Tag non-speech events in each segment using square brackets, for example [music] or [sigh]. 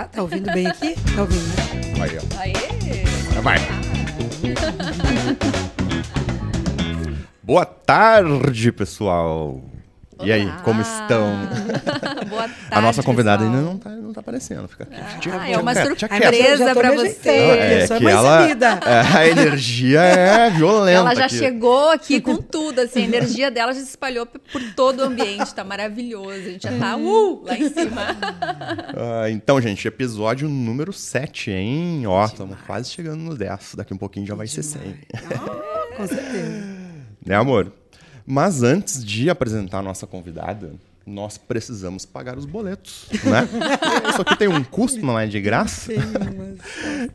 Ah, tá ouvindo bem aqui? Tá ouvindo, né? Aí, ó. Aê! Vai. Boa tarde, pessoal. E aí, como estão? [laughs] Boa tarde, A nossa convidada pessoal. ainda não tá, não tá aparecendo. Fica aqui. Ah, tia é uma surpresa me você. É, sou que ela, [laughs] é, a energia é violenta. Ela já aqui. chegou aqui com [laughs] tudo, assim, a energia dela já se espalhou por todo o ambiente, tá maravilhoso. A gente já tá uh, lá em cima. Ah, então, gente, episódio número 7, hein? Ó, estamos quase chegando no 10. Daqui um pouquinho já vai ser 100. Ah, com certeza. Né, amor? Mas antes de apresentar a nossa convidada, nós precisamos pagar os boletos, né? [laughs] Isso aqui tem um custo, não é de graça. [laughs]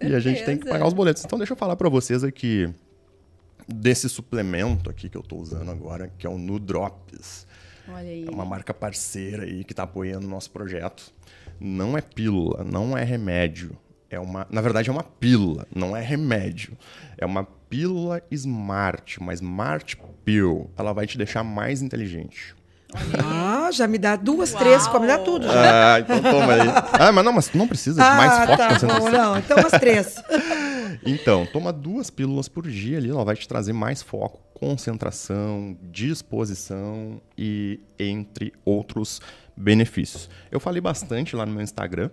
E a gente tem que pagar os boletos. Então, deixa eu falar para vocês aqui desse suplemento aqui que eu tô usando agora, que é o Nudrops. Olha aí. É uma marca parceira aí que tá apoiando o nosso projeto. Não é pílula, não é remédio. É uma, na verdade, é uma pílula, não é remédio. É uma pílula smart, uma smart pill. Ela vai te deixar mais inteligente. Ah, já me dá duas, três, Uau. me dá tudo. já. Ah, então toma aí. Ah, mas não, mas não precisa de mais foco, tá bom, concentração. não. Então umas três. [laughs] Então, toma duas pílulas por dia ali, ela vai te trazer mais foco, concentração, disposição e entre outros benefícios. Eu falei bastante lá no meu Instagram,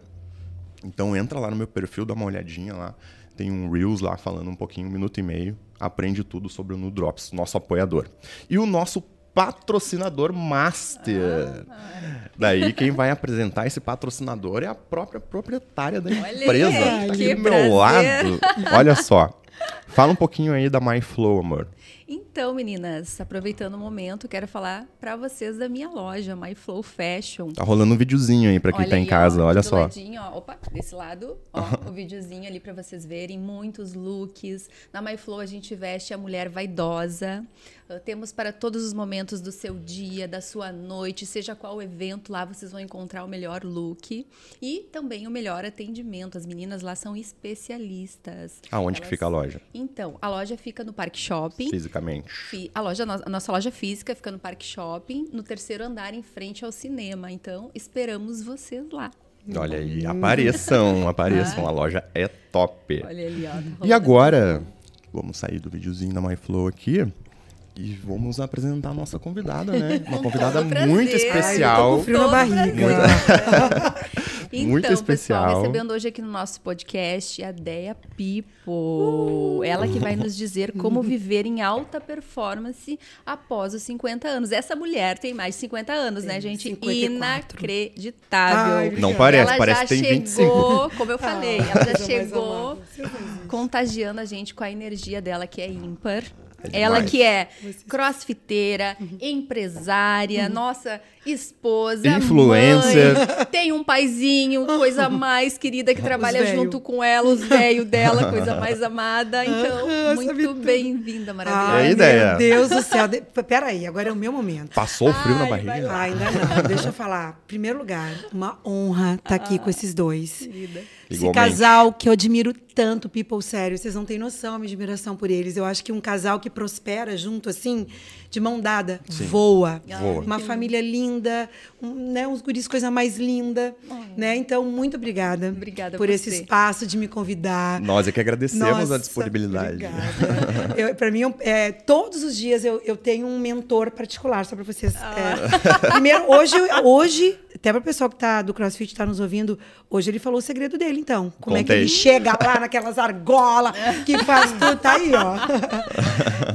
então entra lá no meu perfil, dá uma olhadinha lá. Tem um Reels lá falando um pouquinho, um minuto e meio. Aprende tudo sobre o Nudrops, nosso apoiador. E o nosso patrocinador master. Daí quem vai apresentar esse patrocinador é a própria proprietária da Olha empresa. aí, tá aqui do meu prazer. lado. Olha só. Fala um pouquinho aí da MyFlow, amor. Então, meninas, aproveitando o momento, quero falar pra vocês da minha loja, My Flow Fashion. Tá rolando um videozinho aí pra quem Olha tá em aí, ó, olha só. ladinho, ó. Opa, desse lado, ó, [laughs] o videozinho ali pra vocês verem, muitos looks. Na MyFlow a gente veste a mulher vaidosa. Uh, temos para todos os momentos do seu dia, da sua noite, seja qual o evento, lá vocês vão encontrar o melhor look e também o melhor atendimento. As meninas lá são especialistas. Aonde que Elas- fica a loja? Então, a loja fica no Parque Shopping. Fisicamente. A, loja, a nossa loja física fica no Parque Shopping, no terceiro andar, em frente ao cinema. Então, esperamos vocês lá. Olha aí, apareçam, [laughs] apareçam. A loja é top. Olha ali, ó. tá E agora, vamos sair do videozinho da MyFlow aqui e vamos apresentar a nossa convidada, né? [laughs] Uma convidada muito Ai, eu tô especial. com frio na Todo barriga. [laughs] Então, Muito especial. pessoal, recebendo hoje aqui no nosso podcast a Deia Pipo. Ela que vai nos dizer como [laughs] viver em alta performance após os 50 anos. Essa mulher tem mais de 50 anos, né, gente? 54. Inacreditável. Ai, Não parece, ela parece já que tem 25. chegou, como eu falei, ela já chegou contagiando a gente com a energia dela que é ímpar. É ela que é crossfiteira, empresária, nossa, esposa, Influencer. mãe, tem um paizinho, coisa [laughs] mais querida que trabalha junto com ela, os velhos dela, coisa mais amada. Então, Ah, muito bem-vinda, maravilhosa. Ai, ideia? meu Deus do céu. De... Peraí, agora é o meu momento. Passou o frio na Ai, vai barriga? Ah, ainda não. Deixa eu falar. Primeiro lugar, uma honra estar aqui com esses dois. Querida. Esse Igualmente. casal que eu admiro tanto, people sério. Vocês não têm noção a minha admiração por eles. Eu acho que um casal que prospera junto, assim, de mão dada, voa. Voa. Uma família linda, um, né, uns guris, coisa mais linda. Né? Então, muito obrigada. Obrigada por esse espaço de me convidar. Nós é que agradecemos Nossa, a disponibilidade. pra mim, eu- é, todos os dias eu, eu tenho um mentor particular, só para vocês. é. primeiro, hoje, hoje, até para o pessoal que tá do CrossFit está nos ouvindo, hoje ele falou o segredo dele, então. Como é que Contei. ele chega lá naquelas argolas que faz tudo, tá aí, ó.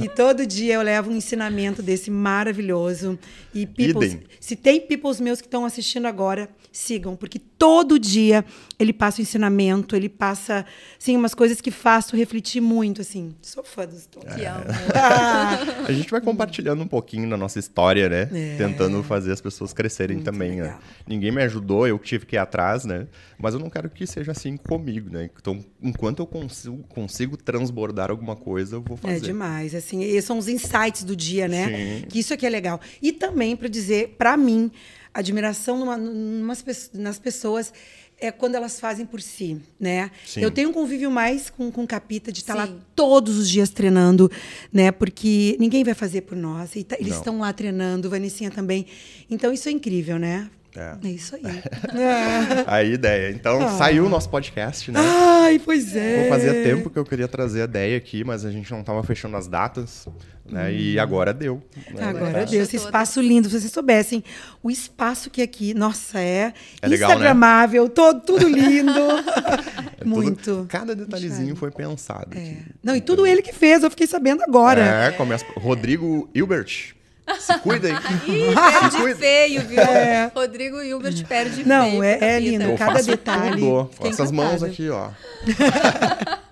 [laughs] e todo dia eu levo um ensinamento desse maravilhoso. E peoples, Idem. se tem peoples meus que estão assistindo agora, sigam, porque todo dia ele passa o ensinamento, ele passa, assim, umas coisas que faço refletir muito, assim. Sou fã dos. Que amor. [laughs] Ah, A gente vai compartilhando um pouquinho da nossa história, né? É. Tentando fazer as pessoas crescerem também, né? Ninguém me ajudou, eu que tive que ir atrás, né? Mas eu não quero que seja assim comigo, né? Então, enquanto eu consigo, consigo transbordar alguma coisa, eu vou é fazer. demais, assim, esses são os insights do dia, né? Sim. Que isso aqui é legal. E também para dizer, para mim, admiração numa, numas pe- nas pessoas é quando elas fazem por si, né? Sim. Eu tenho um convívio mais com, com o Capita de estar lá Sim. todos os dias treinando, né? Porque ninguém vai fazer por nós. E tá- eles estão lá treinando, Vanessinha também. Então isso é incrível, né? É. É isso aí. [laughs] É. A ideia. Então, Ah. saiu o nosso podcast, né? Ai, pois é. Fazia tempo que eu queria trazer a ideia aqui, mas a gente não tava fechando as datas, né? E agora deu. né? Agora deu esse espaço lindo. Se vocês soubessem, o espaço que aqui, nossa, é, É legal, né? instagramável, todo, tudo lindo. [laughs] É tudo- Muito. cada detalhezinho foi pensado. É. aqui. Não, e tudo ele que fez, eu fiquei sabendo agora. É, começa. Rodrigo Hilbert. Se cuida [laughs] aí. Ih, Se perde cuida. feio, viu? É. Rodrigo Hilbert perde Não, feio. é- pra é vida. lindo, Eu cada detalhe. tudo. Essas mãos aqui, ó. [laughs]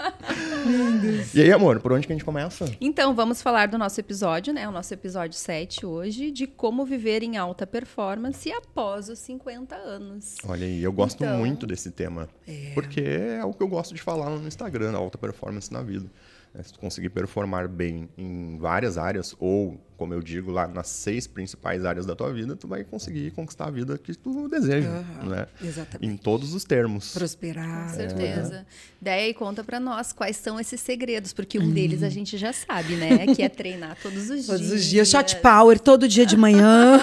E aí, amor, por onde que a gente começa? Então, vamos falar do nosso episódio, né? O nosso episódio 7 hoje, de como viver em alta performance após os 50 anos. Olha aí, eu gosto Então. muito desse tema. Porque é o que eu gosto de falar no Instagram, alta performance na vida. É, se tu conseguir performar bem em várias áreas, ou, como eu digo, lá nas seis principais áreas da tua vida, tu vai conseguir conquistar a vida que tu deseja, Aham, né? exatamente. Em todos os termos. Prosperar. Com certeza. Daí aí conta pra nós quais são esses segredos, porque um deles a gente já sabe, né? [laughs] Que é treinar todos os Todos dias. os dias, shot power, todo dia de manhã.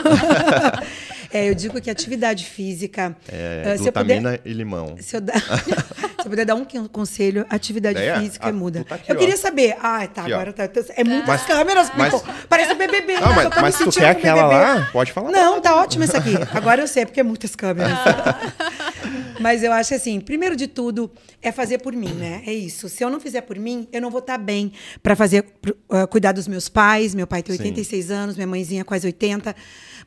[laughs] é, eu digo que atividade física. É, se eu puder- glutamina e limão. Se eu, dar- [laughs] se eu puder dar um con- conselho, atividade É, física a- muda. tu tá aqui, eu ó. queria saber. Ah, tá, Aqui, agora tá. É muitas Mas- câmeras, mas-. Parece o BBB. Não, né? mas, me mas se tu quer aquela BBB. lá, pode falar. Não, tá ótimo essa aqui. Agora eu sei, porque é muitas câmeras. [laughs] Mas eu acho assim, primeiro de tudo, é fazer por mim, né? É isso. Se eu não fizer por mim, eu não vou estar bem para fazer, ah, cuidar dos meus pais. Meu pai tem Sim. 86 anos, minha mãezinha quase 80.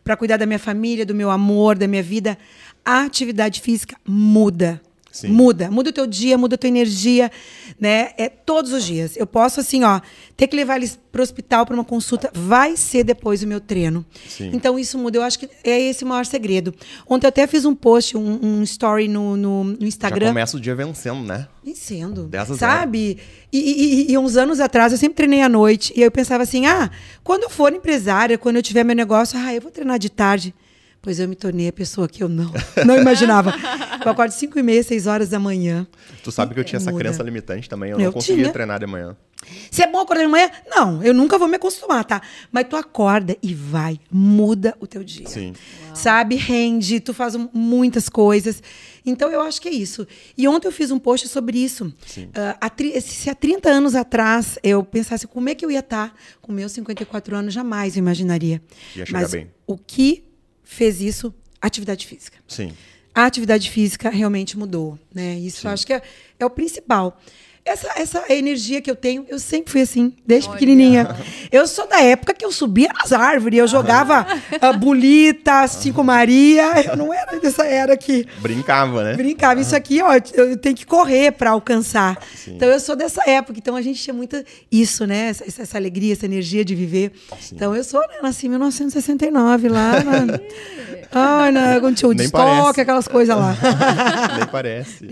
Para cuidar da minha família, do meu amor, da minha vida. A atividade física muda. Sim. Muda, muda o teu dia, muda a tua energia, né? É todos os dias. Eu posso assim, ó, ter que levar eles pro hospital para uma consulta, vai ser depois o meu treino. Sim. Então isso muda. Eu acho que é esse o maior segredo. Ontem eu até fiz um post, um, um story no, no, no Já Instagram. começa o dia vencendo, né? Vencendo. 10 a 0. Sabe? E, e- e- e uns anos atrás eu sempre treinei à noite. E eu pensava assim: ah, quando eu for empresária, quando eu tiver meu negócio, ah, eu vou treinar de tarde. Pois eu me tornei a pessoa que eu não, [laughs] não imaginava. Eu acordo 5 e meia, 6 horas da manhã. Tu sabe que eu tinha essa Muda. crença limitante também. Eu, Eu não conseguia tinha. treinar de manhã. Se é bom acordar de manhã? Não, eu nunca vou me acostumar, tá? Mas tu acorda e vai, muda o teu dia. Sim. Sabe? Rende, tu faz muitas coisas. Então eu acho que é isso. E ontem eu fiz um post sobre isso. Sim. Tri- se há 30 anos atrás eu pensasse como é que eu ia estar com meus 54 anos, jamais eu imaginaria. Ia chegar Mas bem. o que fez isso? Atividade física. Sim. A atividade física realmente mudou, né? Isso eu acho que é, é o principal. Essa, essa energia que eu tenho, eu sempre fui assim, desde Olha. pequenininha. Eu sou da época que eu subia nas árvores, eu jogava ah, bolita, cinco Maria. Eu não era dessa era que Brincava, né? brincava. Isso aqui, ó, eu tenho que correr para alcançar. Sim. Então eu sou dessa época. Então a gente tinha muita isso, né? Essa, essa alegria, essa energia de viver. Então eu sou, né? Nasci em 1969 lá na. [laughs] Ai, na, parece. aquelas coisas lá. [laughs] Nem parece.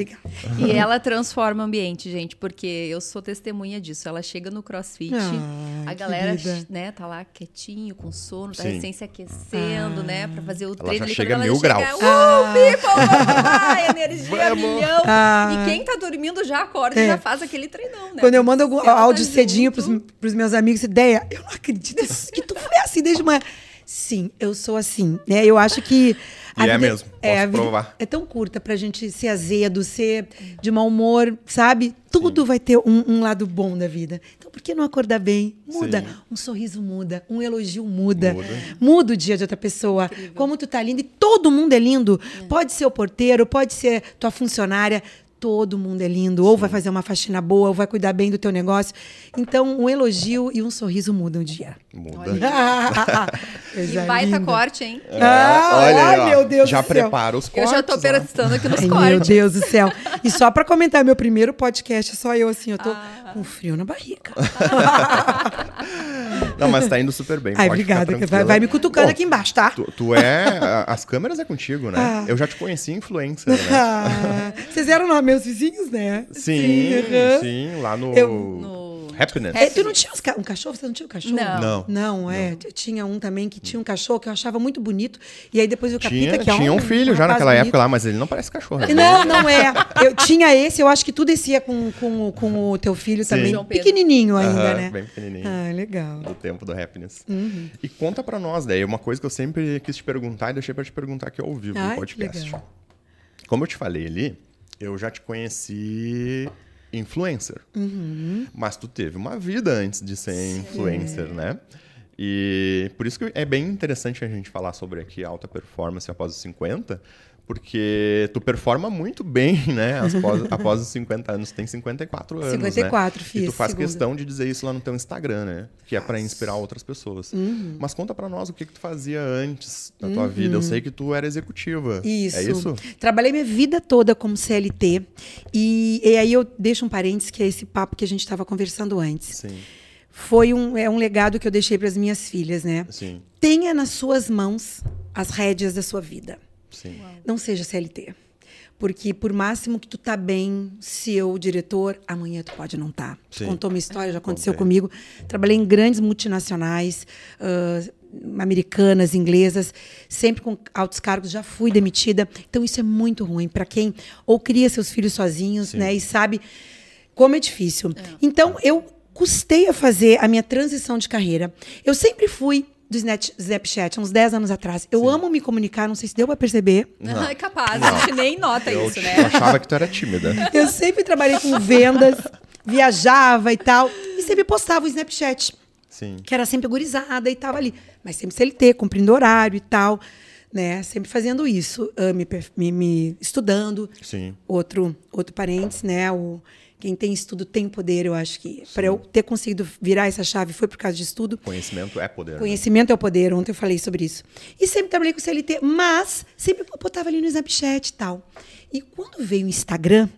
E ela transforma o ambiente, gente, porque eu sou testemunha disso. Ela chega no crossfit, Ai, a galera, né, tá lá quietinho, com sono, tá Sim. recém se aquecendo, né, pra fazer o Ela treino. já ali. chega Quando mil ela chega, graus. Uh, people, vamos lá, energia Vamos. milhão. Ah. E quem tá dormindo já acorda É. e já faz aquele treinão, né? Quando eu mando algum ela tá áudio junto- cedinho pros, pros meus amigos, ideia, eu não acredito que tu foi assim desde manhã. Sim, eu sou assim. Né? Eu acho que. [laughs] E é mesmo, é, posso a provar. É tão curta pra gente ser azedo, ser de mau humor, sabe? Tudo vai ter um, um lado bom da vida. Então, por que não acordar bem? Muda. Sim. Um sorriso muda, um elogio muda. Muda. Muda o dia de outra pessoa. Como tu tá lindo. E todo mundo é lindo. Pode ser o porteiro, pode ser tua funcionária. Todo mundo é lindo. Ou vai fazer uma faxina boa, ou vai cuidar bem do teu negócio. Então, um elogio e um sorriso mudam o dia. Muda. [laughs] E baita linda. corte, hein? Ah, Olha ai, ó. meu Deus Já do céu. prepara os Eu cortes. já tô pensando aqui nos Ai, cortes. meu Deus do céu. E só pra comentar, meu primeiro podcast, só eu assim, eu tô Ah. com frio na barriga. [laughs] Não, mas tá indo super bem. Ai, obrigada. Vai, vai me cutucando Bom, aqui embaixo, tá? Tu, tu é. a- As câmeras é contigo, né? Ah. Eu já te conheci influencer, né? Ah, vocês eram lá, meus vizinhos, né? Sim, aham. sim, lá no Eu- No Happiness? É, tu não tinha ca- um cachorro? Você não tinha um cachorro? Não. Não. Não, é. Eu tinha um também que tinha um cachorro que eu achava muito bonito. E aí depois o Capita, Tinha, que é tinha um filho já rapaz naquela bonito. época lá, mas ele não parece cachorro. ele Não, não é. Eu tinha esse, eu acho que tu descia com, com, o- com o teu filho Sim. também. Pequenininho ainda, Aham, né? Bem pequenininho. Ah, legal. Do tempo do Happiness. Uhum. E conta pra nós, daí, uma coisa que eu sempre quis te perguntar e deixei pra te perguntar aqui ao vivo Ai, no podcast. legal. Como eu te falei ali, eu já te conheci influencer. Uhum. Mas tu teve uma vida antes de ser influencer, né? E por isso que é bem interessante a gente falar sobre aqui alta performance após os 50, porque tu performa muito bem, [laughs] né? Após, após os 50 anos, tu tem 54 anos. 54, né? fiz, E tu faz segunda. questão de dizer isso lá no teu Instagram, né? Que é pra inspirar outras pessoas. Uhum. Mas conta pra nós o que, que tu fazia antes da tua vida. Eu sei que tu era executiva. Isso. É isso? Trabalhei minha vida toda como CLT. E, e aí eu deixo um parênteses, que é esse papo que a gente estava conversando antes. Sim, Foi um, é um legado que eu deixei para as minhas filhas, né? sim, Tenha nas suas mãos as rédeas da sua vida. Sim. Não seja CLT. Porque por máximo que tu tá bem, se eu, diretor, amanhã tu pode não estar. Tá. Contou uma história, já aconteceu Contei. comigo. Trabalhei em grandes multinacionais, ah, americanas, inglesas, sempre com altos cargos, já fui demitida. Então isso é muito ruim para quem ou cria seus filhos sozinhos, Sim. né, e sabe como é difícil. Então eu custei a fazer a minha transição de carreira. Eu sempre fui do Snap- Snapchat, uns 10 anos atrás. Eu amo me comunicar, não sei se deu para perceber. Não. [laughs] É capaz, a gente nem nota Eu isso, né? achava que tu era tímida. [laughs] Eu sempre trabalhei com vendas, viajava e tal, e sempre postava o Snapchat, Sim. que era sempre gurizada e tava ali, mas sempre CLT, cumprindo horário e tal, né? Sempre fazendo isso, ah, me, me- me estudando. Sim. Outro, outro parênteses, né? O, quem tem estudo tem poder, eu acho que. Para eu ter conseguido virar essa chave foi por causa de estudo. Conhecimento é poder. né? Conhecimento é o poder, ontem eu falei sobre isso. E sempre trabalhei com CLT, mas sempre botava ali no Snapchat e tal. E quando veio o Instagram,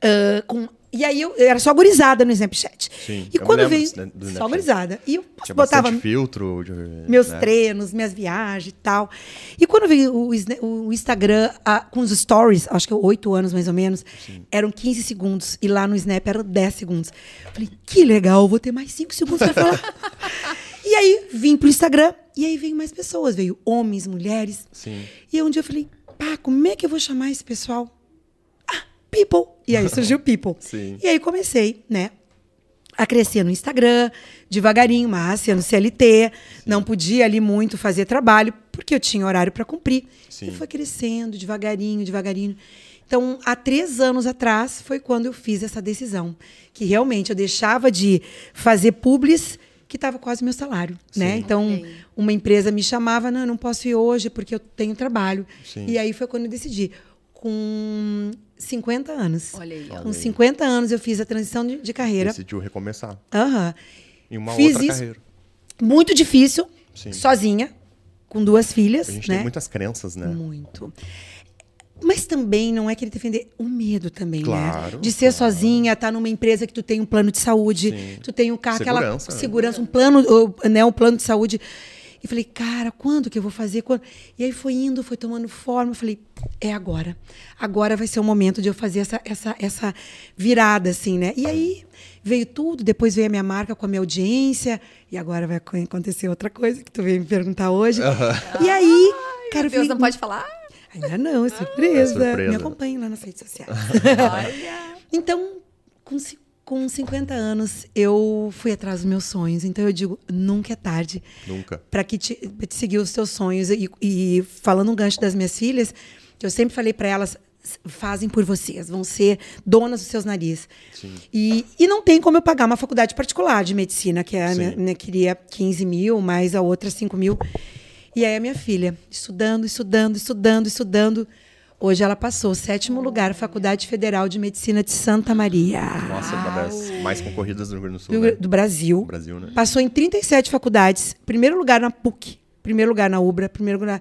ah, com, e aí eu, eu era só gurizada no Snapchat. Sim, e quando veio. só gurizada. E eu Tinha botava filtro. de- meus né? treinos, minhas viagens e tal. E quando veio o, o Instagram ah, com os stories, acho que oito anos mais ou menos, eram 15 segundos. E lá no Snap eram 10 segundos. Falei, que legal, vou ter mais 5 segundos para falar. [laughs] e aí vim pro Instagram, e aí veio mais pessoas. Veio homens, mulheres. Sim. E aí um dia eu falei, pá, como é que eu vou chamar esse pessoal? People. E aí surgiu People. [laughs] Sim. E aí comecei, né? A crescer no Instagram, devagarinho, mas sendo CLT, não podia ali muito fazer trabalho, porque eu tinha horário para cumprir. Sim. E foi crescendo, devagarinho, devagarinho. Então, há três anos atrás foi quando eu fiz essa decisão. Que realmente eu deixava de fazer publis que estava quase meu salário, né? Então, Ok. uma empresa me chamava, não, eu não posso ir hoje porque eu tenho trabalho. Sim. E aí foi quando eu decidi. Com 50 anos. Olha aí, ó. Com 50 anos eu fiz a transição de, de carreira. Decidiu recomeçar. Aham. Em uma Fiz outra isso. carreira. Muito difícil, Sim. sozinha, com duas filhas, A gente né? tem muitas crenças, né? Muito. Mas também não é querer defender o medo também, Claro, né? De ser claro. sozinha, estar numa empresa que tu tem um plano de saúde, Sim. tu tem um carro, aquela Segurança, né? segurança, um plano, né, um plano de saúde. E falei, cara, quando que eu vou fazer? Quando? E aí foi indo, foi tomando forma. Eu falei, é agora. Agora vai ser o momento de eu fazer essa, essa, essa virada, assim, né? E aí veio tudo, depois veio a minha marca com a minha audiência, e agora vai acontecer outra coisa que tu veio me perguntar hoje. E aí, cara, eu Deus falei, não pode falar? Ainda não, é surpresa. É surpresa. Me acompanhem lá nas redes sociais. [laughs] Olha. então, com, com 50 anos, eu fui atrás dos meus sonhos. Então, eu digo, nunca é tarde Nunca. para que te, te seguir os teus sonhos. E, e falando um gancho das minhas filhas, que eu sempre falei para elas, "S- fazem por vocês, vão ser donas dos seus narizes. Sim. E, e não tem como eu pagar uma faculdade particular de medicina, que é a minha, minha queria 15 mil, mais a outra 5 mil. E aí a minha filha, estudando, estudando, estudando, estudando. Hoje ela passou sétimo lugar, Faculdade Federal de Medicina de Santa Maria, Nossa, uma das mais concorridas do Rio Grande do Sul. do, né? do Brasil. Do Brasil, né? Passou em 37 faculdades. Primeiro lugar na PUC, primeiro lugar na UBRA, primeiro lugar.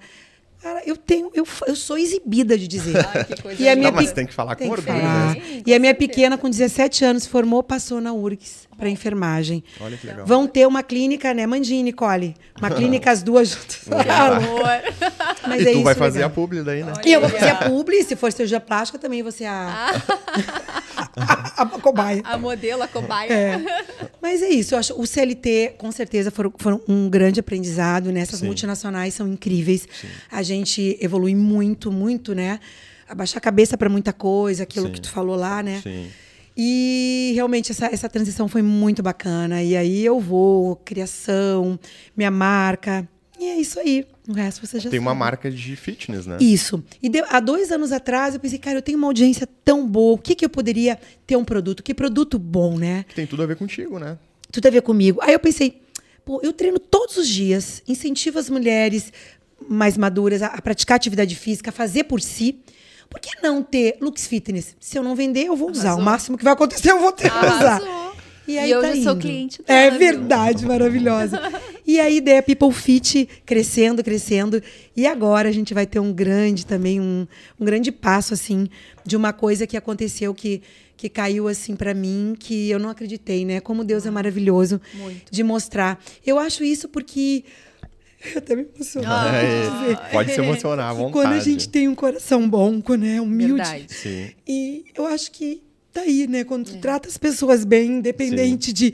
Cara, eu tenho, eu, eu sou exibida de dizer. Ai, que coisa E a minha Não, mas pe- tem que falar Tem com orgulho, né? E a minha pequena, com 17 anos, formou, passou na URGS. para enfermagem. Olha que legal. Vão ter uma clínica, né, Mandinha e Nicole? Uma [laughs] clínica as duas juntas. Amor. [laughs] Mas e é tu isso, vai fazer legal. a publi daí, né? E eu vou fazer a publi, se for cirurgia plástica, também você a, [laughs] a, [laughs] a cobaia. A modelo, a cobaia. É. Mas é isso, eu acho o CLT, com certeza, foram, foram um grande aprendizado, né? Essas Sim. multinacionais são incríveis. A gente evolui muito, muito, né? Abaixar a cabeça para muita coisa, aquilo Sim. que tu falou lá, né? Sim. E realmente essa, essa transição foi muito bacana. E aí eu vou, criação, minha marca. E é isso aí. O resto você já Tem uma sabe. marca de fitness, né? Isso. E de- há dois anos atrás eu pensei, cara, eu tenho uma audiência tão boa. O que, que eu poderia ter um produto? Que produto bom, né? Que tem tudo a ver contigo, né? tudo a ver comigo. Aí eu pensei, pô, eu treino todos os dias, incentivo as mulheres mais maduras a, a praticar atividade física, a fazer por si. Por que não ter Lux Fitness? Se eu não vender, eu vou usar. Arrasou. O máximo que vai acontecer, eu vou ter que usar. E aí E tá eu sou indo. cliente É dela, viu? verdade, maravilhosa. E aí, ideia People Fit crescendo, crescendo. E agora a gente vai ter um grande também, um, um grande passo, assim, de uma coisa que aconteceu que, que caiu, assim, para mim, que eu não acreditei, né? Como Deus é maravilhoso Muito. de mostrar. Eu acho isso porque. [laughs] Eu até me emociono. Ah. É, pode se emocionar à vontade. [laughs] Quando a gente tem um coração bom, quando é humilde. Verdade. Sim. E eu acho que tá aí, né? Quando tu trata as pessoas bem, independente de,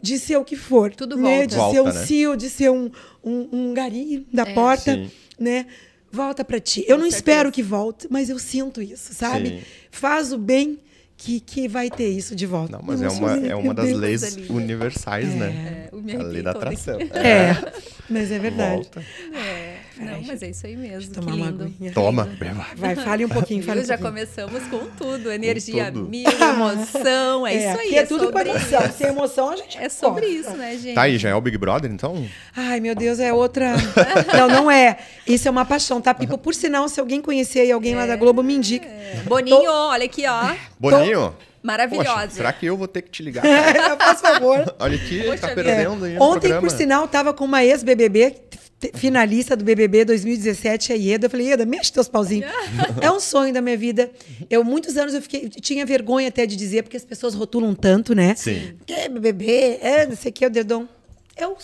de ser o que for. Tudo né? volta. De Volta, ser um né? cio, de ser um, um, um gari da porta, Sim. né? Volta pra ti. Eu Com não certeza. espero que volte, mas eu sinto isso, sabe? Sim. Faz o bem que, que vai ter isso de volta. Não, mas é uma, é uma das leis linda. universais, né? É, o me A lei da atração. É, mas é verdade. Volta. É, não, mas é isso aí mesmo. Que tomar uma aguinha. Toma, beba. Vai, fale um pouquinho, fale um? Já pouquinho. começamos com tudo. Energia tudo. mil, [laughs] emoção. É, isso aí. aqui é, tudo com emoção. isso. Sem emoção, a gente É sobre corta. isso, né, gente? Tá aí, já é o Big Brother, então? Ai, meu Deus, é outra. [laughs] não, não é. Isso é uma paixão, tá? Porque, por sinal, se alguém conhecer aí alguém lá da Globo, me indica. Boninho, olha aqui, ó. Boninho? Maravilhosa. Poxa, será que eu vou ter que te ligar? [laughs] Faz favor. Olha aqui, Poxa tá perdendo aí no Ontem, programa. por sinal, tava com uma ex-BBB, finalista do BBB 2017, a Ieda. Eu falei, Ieda, mexe teus pauzinhos. [laughs] é um sonho da minha vida. Eu, muitos anos, eu fiquei, tinha vergonha até de dizer, porque as pessoas rotulam tanto, né? Sim. Que é BBB, é, não sei o que, o dedão. É um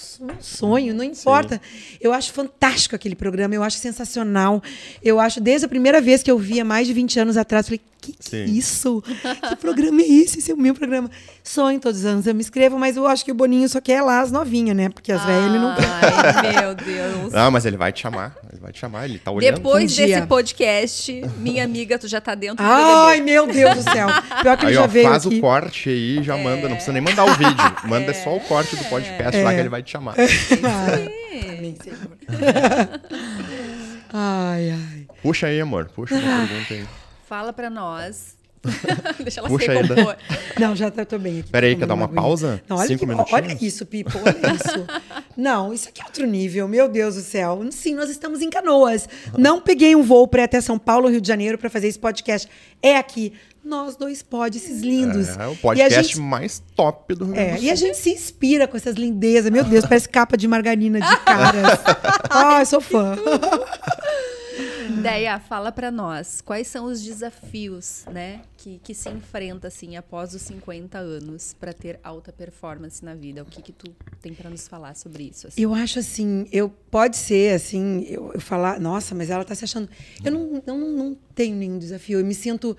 sonho, não importa. Eu acho fantástico aquele programa, eu acho sensacional. Eu acho, desde a primeira vez que eu vi, há mais de 20 anos atrás, falei, que, que é Sim. isso? Que programa é esse? Esse é o meu programa. Sonho todos os anos, eu me inscrevo, mas eu acho que o Boninho só quer lá as novinhas, né? Porque as velhas ele não. Ai, meu Deus. Ah, mas ele vai te chamar. Ele vai te chamar, ele tá olhando. Depois Um dia. desse podcast, minha amiga, tu já tá dentro do Ai, BBB. meu Deus do céu. Pior que ele Aí, já ó, veio faz aqui. o corte aí e já manda. Não precisa nem mandar o vídeo. Manda só o corte do podcast lá É. que ele vai te chamar. Senhor. ai, ai. Puxa aí, amor. Puxa uma pergunta aí. Fala pra nós. [laughs] Deixa ela Puxa se recompor. Não, já tá, tô bem aqui. Pera aí, Tô quer dar uma aguinha. pausa? Não, olha, Cinco que- minutinhos? olha isso, Pipo, olha isso. [laughs] Não, isso aqui é outro nível, meu Deus do céu. Sim, nós estamos em Canoas. Não peguei um voo para ir até São Paulo, Rio de Janeiro, para fazer esse podcast. É aqui. Nós dois pod, esses lindos. É o E a podcast gente- mais top do Rio Grande É, do Sul. e a gente se inspira com essas lindezas. Meu Deus, parece capa de margarina de caras. [laughs] Ai, sou fã. Deia, fala pra nós, quais são os desafios, né, que, que se enfrenta, assim, após os 50 anos para ter alta performance na vida? O que que tu tem pra nos falar sobre isso? assim? Eu acho assim, eu pode ser assim, eu, eu falar, nossa, mas ela tá se achando. Eu não, não, não tenho nenhum desafio. Eu me sinto.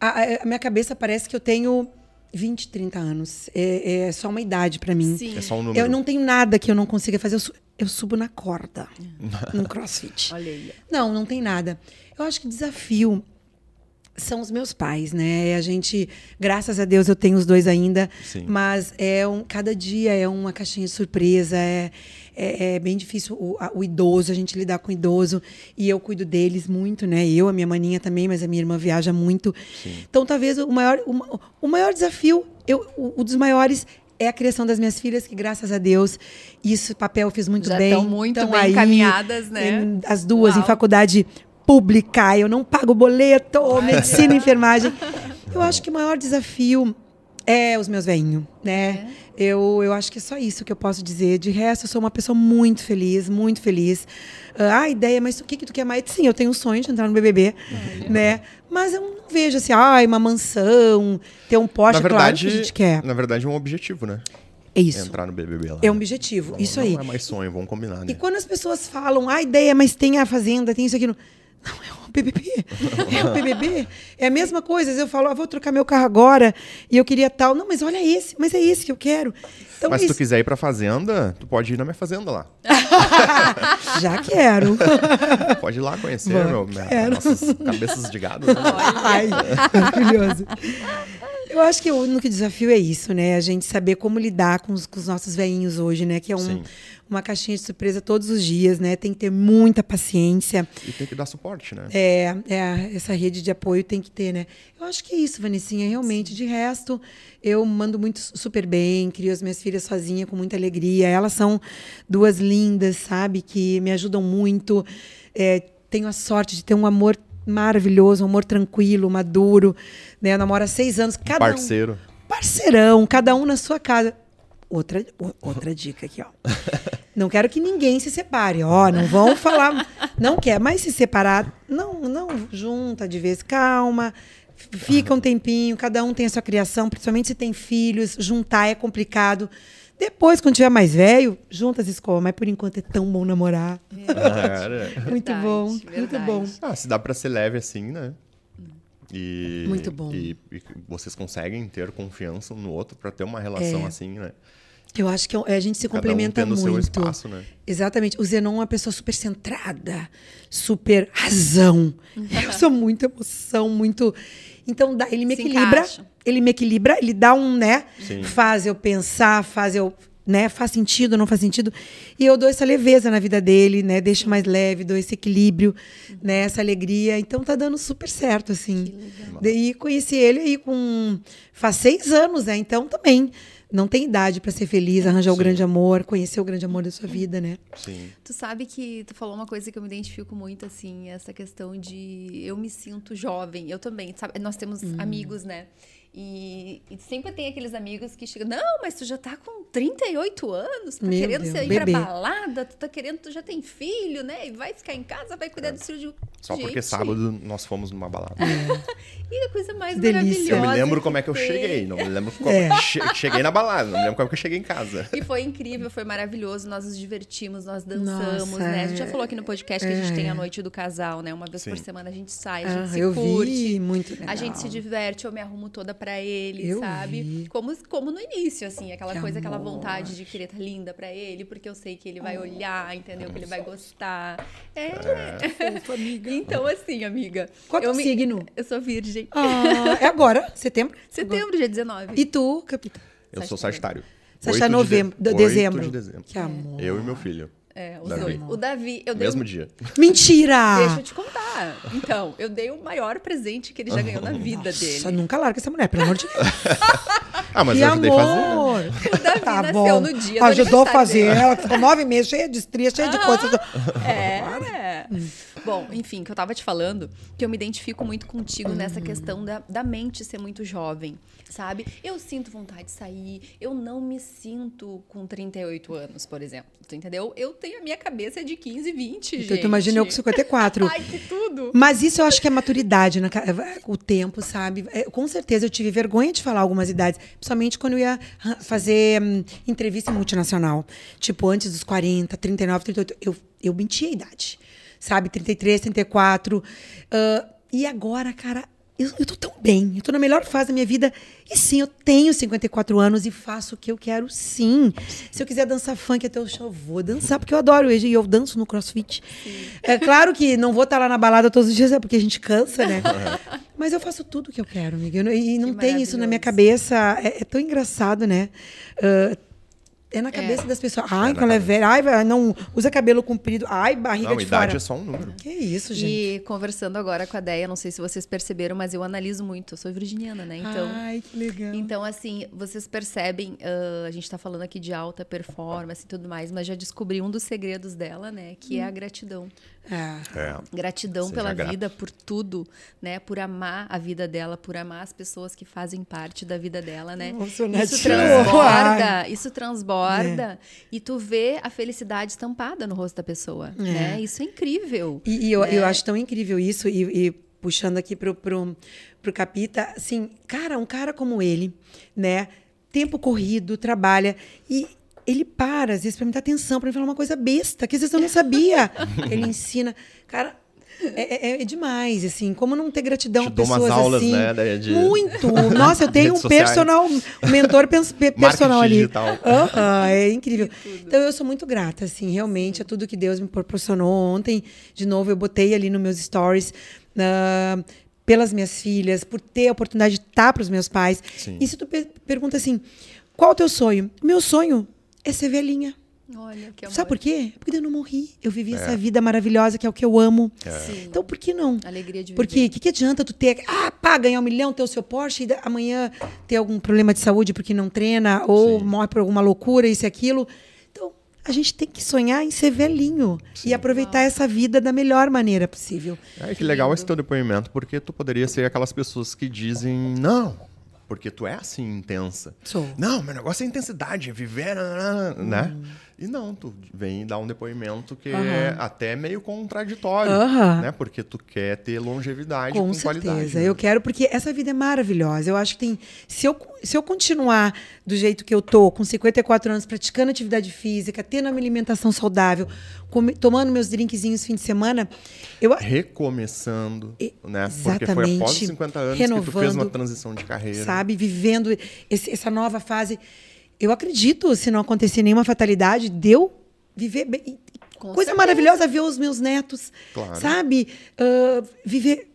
A, a- minha cabeça parece que eu tenho 20, 30 anos. É, é só uma idade para mim. Sim. É só um número. Eu não tenho nada que eu não consiga fazer. Eu, su- eu subo na corda [laughs] no crossfit. Olha aí. Não, não tem nada. Eu acho que desafio são os meus pais, né? A gente, graças a Deus, eu tenho os dois ainda, Sim. mas é um, cada dia é uma caixinha de surpresa, é, é, é bem difícil o, a- o idoso, a gente lidar com o idoso, e eu cuido deles muito, né? Eu, a minha maninha também, mas a minha irmã viaja muito. Então, talvez o maior, o, o maior desafio, eu, o, o dos maiores é a criação das minhas filhas, que graças a Deus, isso papel eu fiz muito Já bem. tão muito Tão bem aí, encaminhadas, né? em- as duas em Uau. faculdade pública, eu não pago boleto, medicina e enfermagem. Eu acho que o maior desafio É, os meus veinhos, né? É. Eu, eu acho que é só isso que eu posso dizer. De resto, eu sou uma pessoa muito feliz, muito feliz. Ah, a ideia, mas o que, que tu quer mais? Sim, eu tenho um sonho de entrar no BBB, é. né? Mas eu não vejo assim, ai, uma mansão, ter um Porsche, na verdade, claro que a gente quer. Na verdade, é um objetivo, né? É isso. Entrar no BBB lá. É um objetivo, não, isso não aí. Não é mais sonho, vamos combinar, né? E quando as pessoas falam, a ideia, mas tem a fazenda, tem isso aqui. Não, não é o BBB. É o BBB. É a mesma coisa. Eu falo, ah, vou trocar meu carro agora e eu queria tal. Não, mas olha esse, mas é esse que eu quero. Então, mas se tu quiser ir pra fazenda, tu pode ir na minha fazenda lá. [laughs] Já quero. [laughs] pode ir lá conhecer meu, minha, nossas cabeças de gado. Né? Ai, maravilhoso. Eu acho que o único desafio é isso, né? A gente saber como lidar com os, com os nossos veinhos hoje, né? Que é um, uma caixinha de surpresa todos os dias, né? Tem que ter muita paciência. E tem que dar suporte, né? É, é essa rede de apoio tem que ter, né? Eu acho que é isso, Vanessinha, realmente. De resto, eu mando muito super bem, crio as minhas filhas sozinha com muita alegria. Elas são duas lindas, sabe? Que me ajudam muito. É, tenho a sorte de ter um amor maravilhoso, um amor tranquilo, maduro, né? Há seis anos. Cada Parceiro. Um, parceirão, cada um na sua casa. Outra, outra dica aqui, ó. [laughs] Não quero que ninguém se separe, ó. Não vão falar. Não quer, mas se separar, não, não junta de vez, calma. Fica um tempinho, cada um tem a sua criação, principalmente se tem filhos, juntar é complicado. Depois, quando tiver mais velho, junta as escolas. Mas por enquanto é tão bom namorar. É. [laughs] muito verdade, bom, verdade. muito bom. Ah, se dá para ser leve assim, né? E, muito bom. E, e vocês conseguem ter confiança um no outro para ter uma relação é. assim, né? Eu acho que é a gente se Cada complementa um muito. Seu espaço, né? Exatamente. O Zenon é uma pessoa super centrada, super razão. [laughs] Eu sou muito emoção, muito. Então dá, ele me se equilibra. Encaixa. Ele me equilibra, ele dá um, né? Sim. Faz eu pensar, faz eu. Né, faz sentido, não faz sentido. E eu dou essa leveza na vida dele, né? Deixo mais leve, dou esse equilíbrio, né? Essa alegria. Então tá dando super certo, assim. E conheci ele aí com. Faz seis anos, né? Então também não tem idade para ser feliz, arranjar Sim. o grande amor, conhecer o grande amor da sua vida, né? Sim. Tu sabe que tu falou uma coisa que eu me identifico muito, assim, essa questão de eu me sinto jovem. Eu também, sabe? Nós temos hum. amigos, né? E, e, sempre tem aqueles amigos que chegam, não, mas tu já tá com 38 anos, tá Meu querendo Deus, ir bebê. pra balada, tu tá querendo, tu já tem filho, né? E vai ficar em casa, vai cuidar é. do filho de Só Gente. porque sábado nós fomos numa balada. É. [laughs] e a coisa mais Delícia. maravilhosa. Eu me lembro como é que eu cheguei, não me lembro [laughs] como é. che cheguei na balada, não me lembro como é que eu cheguei em casa. E foi incrível, foi maravilhoso, nós nos divertimos, nós dançamos, Nossa, né? A gente já falou aqui no podcast que a gente tem a é. noite do casal, né? Uma vez Sim. por semana a gente sai, a gente ah, se eu curte. Vi, muito legal. A gente se diverte, eu me arrumo toda pra ele, eu sabe? Como, como no início, assim, aquela que coisa, amor. aquela vontade de querer estar linda para ele, porque eu sei que ele vai olhar, entendeu? Que ele vai gostar. É. é. Fofo, amiga. Então, assim, amiga. Qual é o me... signo? Eu sou virgem. Ah, é agora? Setembro? [laughs] Setembro, agora. dia 19. E tu, capitão? Eu sou Sagitário. Sagitário novembro, de... dezembro. de dezembro. Que amor. Eu e meu filho. É, o Davi. O Davi. Eu Mesmo um... dia. Mentira! Deixa eu te contar. Então, eu dei o maior presente que ele já ganhou na vida Nossa, dele. nunca larga essa mulher, pelo amor de Deus. [laughs] ah, mas que eu ajudei amor. fazer. O Davi tá nasceu bom. no dia Ajudou a fazer. Ela ficou nove meses cheia de estria, cheia de coisas. É. [laughs] Bom, enfim, que eu tava te falando, que eu me identifico muito contigo nessa questão da, da mente ser muito jovem, sabe? Eu sinto vontade de sair, eu não me sinto com 38 anos, por exemplo, tu entendeu? Eu tenho a minha cabeça de 15, 20, então, gente. Tu imagina eu com 54. [laughs] Ai, que tudo! Mas isso eu acho que é maturidade, né? o tempo, sabe? É, com certeza eu tive vergonha de falar algumas idades, principalmente quando eu ia fazer hum, entrevista multinacional. Tipo, antes dos 40, 39, 38, eu, eu mentia a idade sabe? 33, 34. Uh, e agora, cara, eu, eu tô tão bem, eu tô na melhor fase da minha vida. E sim, eu tenho 54 anos e faço o que eu quero, sim. Se eu quiser dançar funk até o show, eu vou dançar, porque eu adoro. E eu danço no crossfit. Sim. É claro que não vou estar lá na balada todos os dias, é porque a gente cansa, né? Mas eu faço tudo o que eu quero, amiga. E não que tem isso na minha cabeça. É, é tão engraçado, né? Uh, é na cabeça é. das pessoas. Ai, é quando ela é velha, ai, não usa cabelo comprido, ai, barriga não, de idade fora. é só um número. Que isso, gente. E conversando agora com a Deia, não sei se vocês perceberam, mas eu analiso muito. Eu sou virginiana, né? Então, ai, que legal. Então, assim, vocês percebem, uh, a gente tá falando aqui de alta performance e tudo mais, mas já descobri um dos segredos dela, né? Que hum. é a gratidão. É. é. Gratidão Seja pela grata. vida, por tudo, né? Por amar a vida dela, por amar as pessoas que fazem parte da vida dela, né? Isso transborda, isso transborda é. e tu vê a felicidade estampada no rosto da pessoa, é. né? Isso é incrível. E, e eu, né? eu acho tão incrível isso e, e puxando aqui pro, pro, pro Capita, assim, cara, um cara como ele, né? Tempo corrido, trabalha e ele para, às vezes, para me dar atenção, para me falar uma coisa besta, que às vezes eu não sabia. [laughs] ele ensina. Cara, é, é, é, demais, assim, como não ter gratidão Te pessoas umas aulas, assim. Né, de... Muito. [laughs] Nossa, eu tenho um personal, um mentor personal ali. Uh -huh, é incrível. Então eu sou muito grata, assim, realmente a tudo que Deus me proporcionou ontem. De novo, eu botei ali nos meus stories. Uh, pelas minhas filhas, por ter a oportunidade de estar para os meus pais. Sim. E se tu pergunta assim, qual o teu sonho? Meu sonho é ser velhinha. Olha, que amor. Sabe por quê? Porque eu não morri. Eu vivi é. essa vida maravilhosa que é o que eu amo. É. Então, por que não? Alegria de viver. Porque o que, que adianta tu ter, ah, pá, ganhar um milhão, ter o seu Porsche e amanhã ter algum problema de saúde porque não treina ou Sim. morre por alguma loucura, isso e aquilo. Então, a gente tem que sonhar em ser velhinho Sim. e aproveitar Uau. essa vida da melhor maneira possível. É, que legal esse teu depoimento, porque tu poderia ser aquelas pessoas que dizem, não, porque tu é assim intensa. Sou. Não, meu negócio é intensidade, é viver, né? Hum. E não, tu vem dar um depoimento que uhum. é até meio contraditório, uhum. né? Porque tu quer ter longevidade com, com certeza. qualidade. Né? Eu quero, porque essa vida é maravilhosa. Eu acho que tem. Se eu, se eu continuar do jeito que eu tô, com 54 anos, praticando atividade física, tendo uma alimentação saudável, come, tomando meus drinkzinhos fim de semana, eu. Recomeçando, e, né? Porque foi após os 50 anos que tu fez uma transição de carreira. Sabe, vivendo esse, essa nova fase eu acredito, se não acontecer nenhuma fatalidade, deu viver bem. Com Coisa certeza. maravilhosa ver os meus netos, claro. sabe? Uh, viver.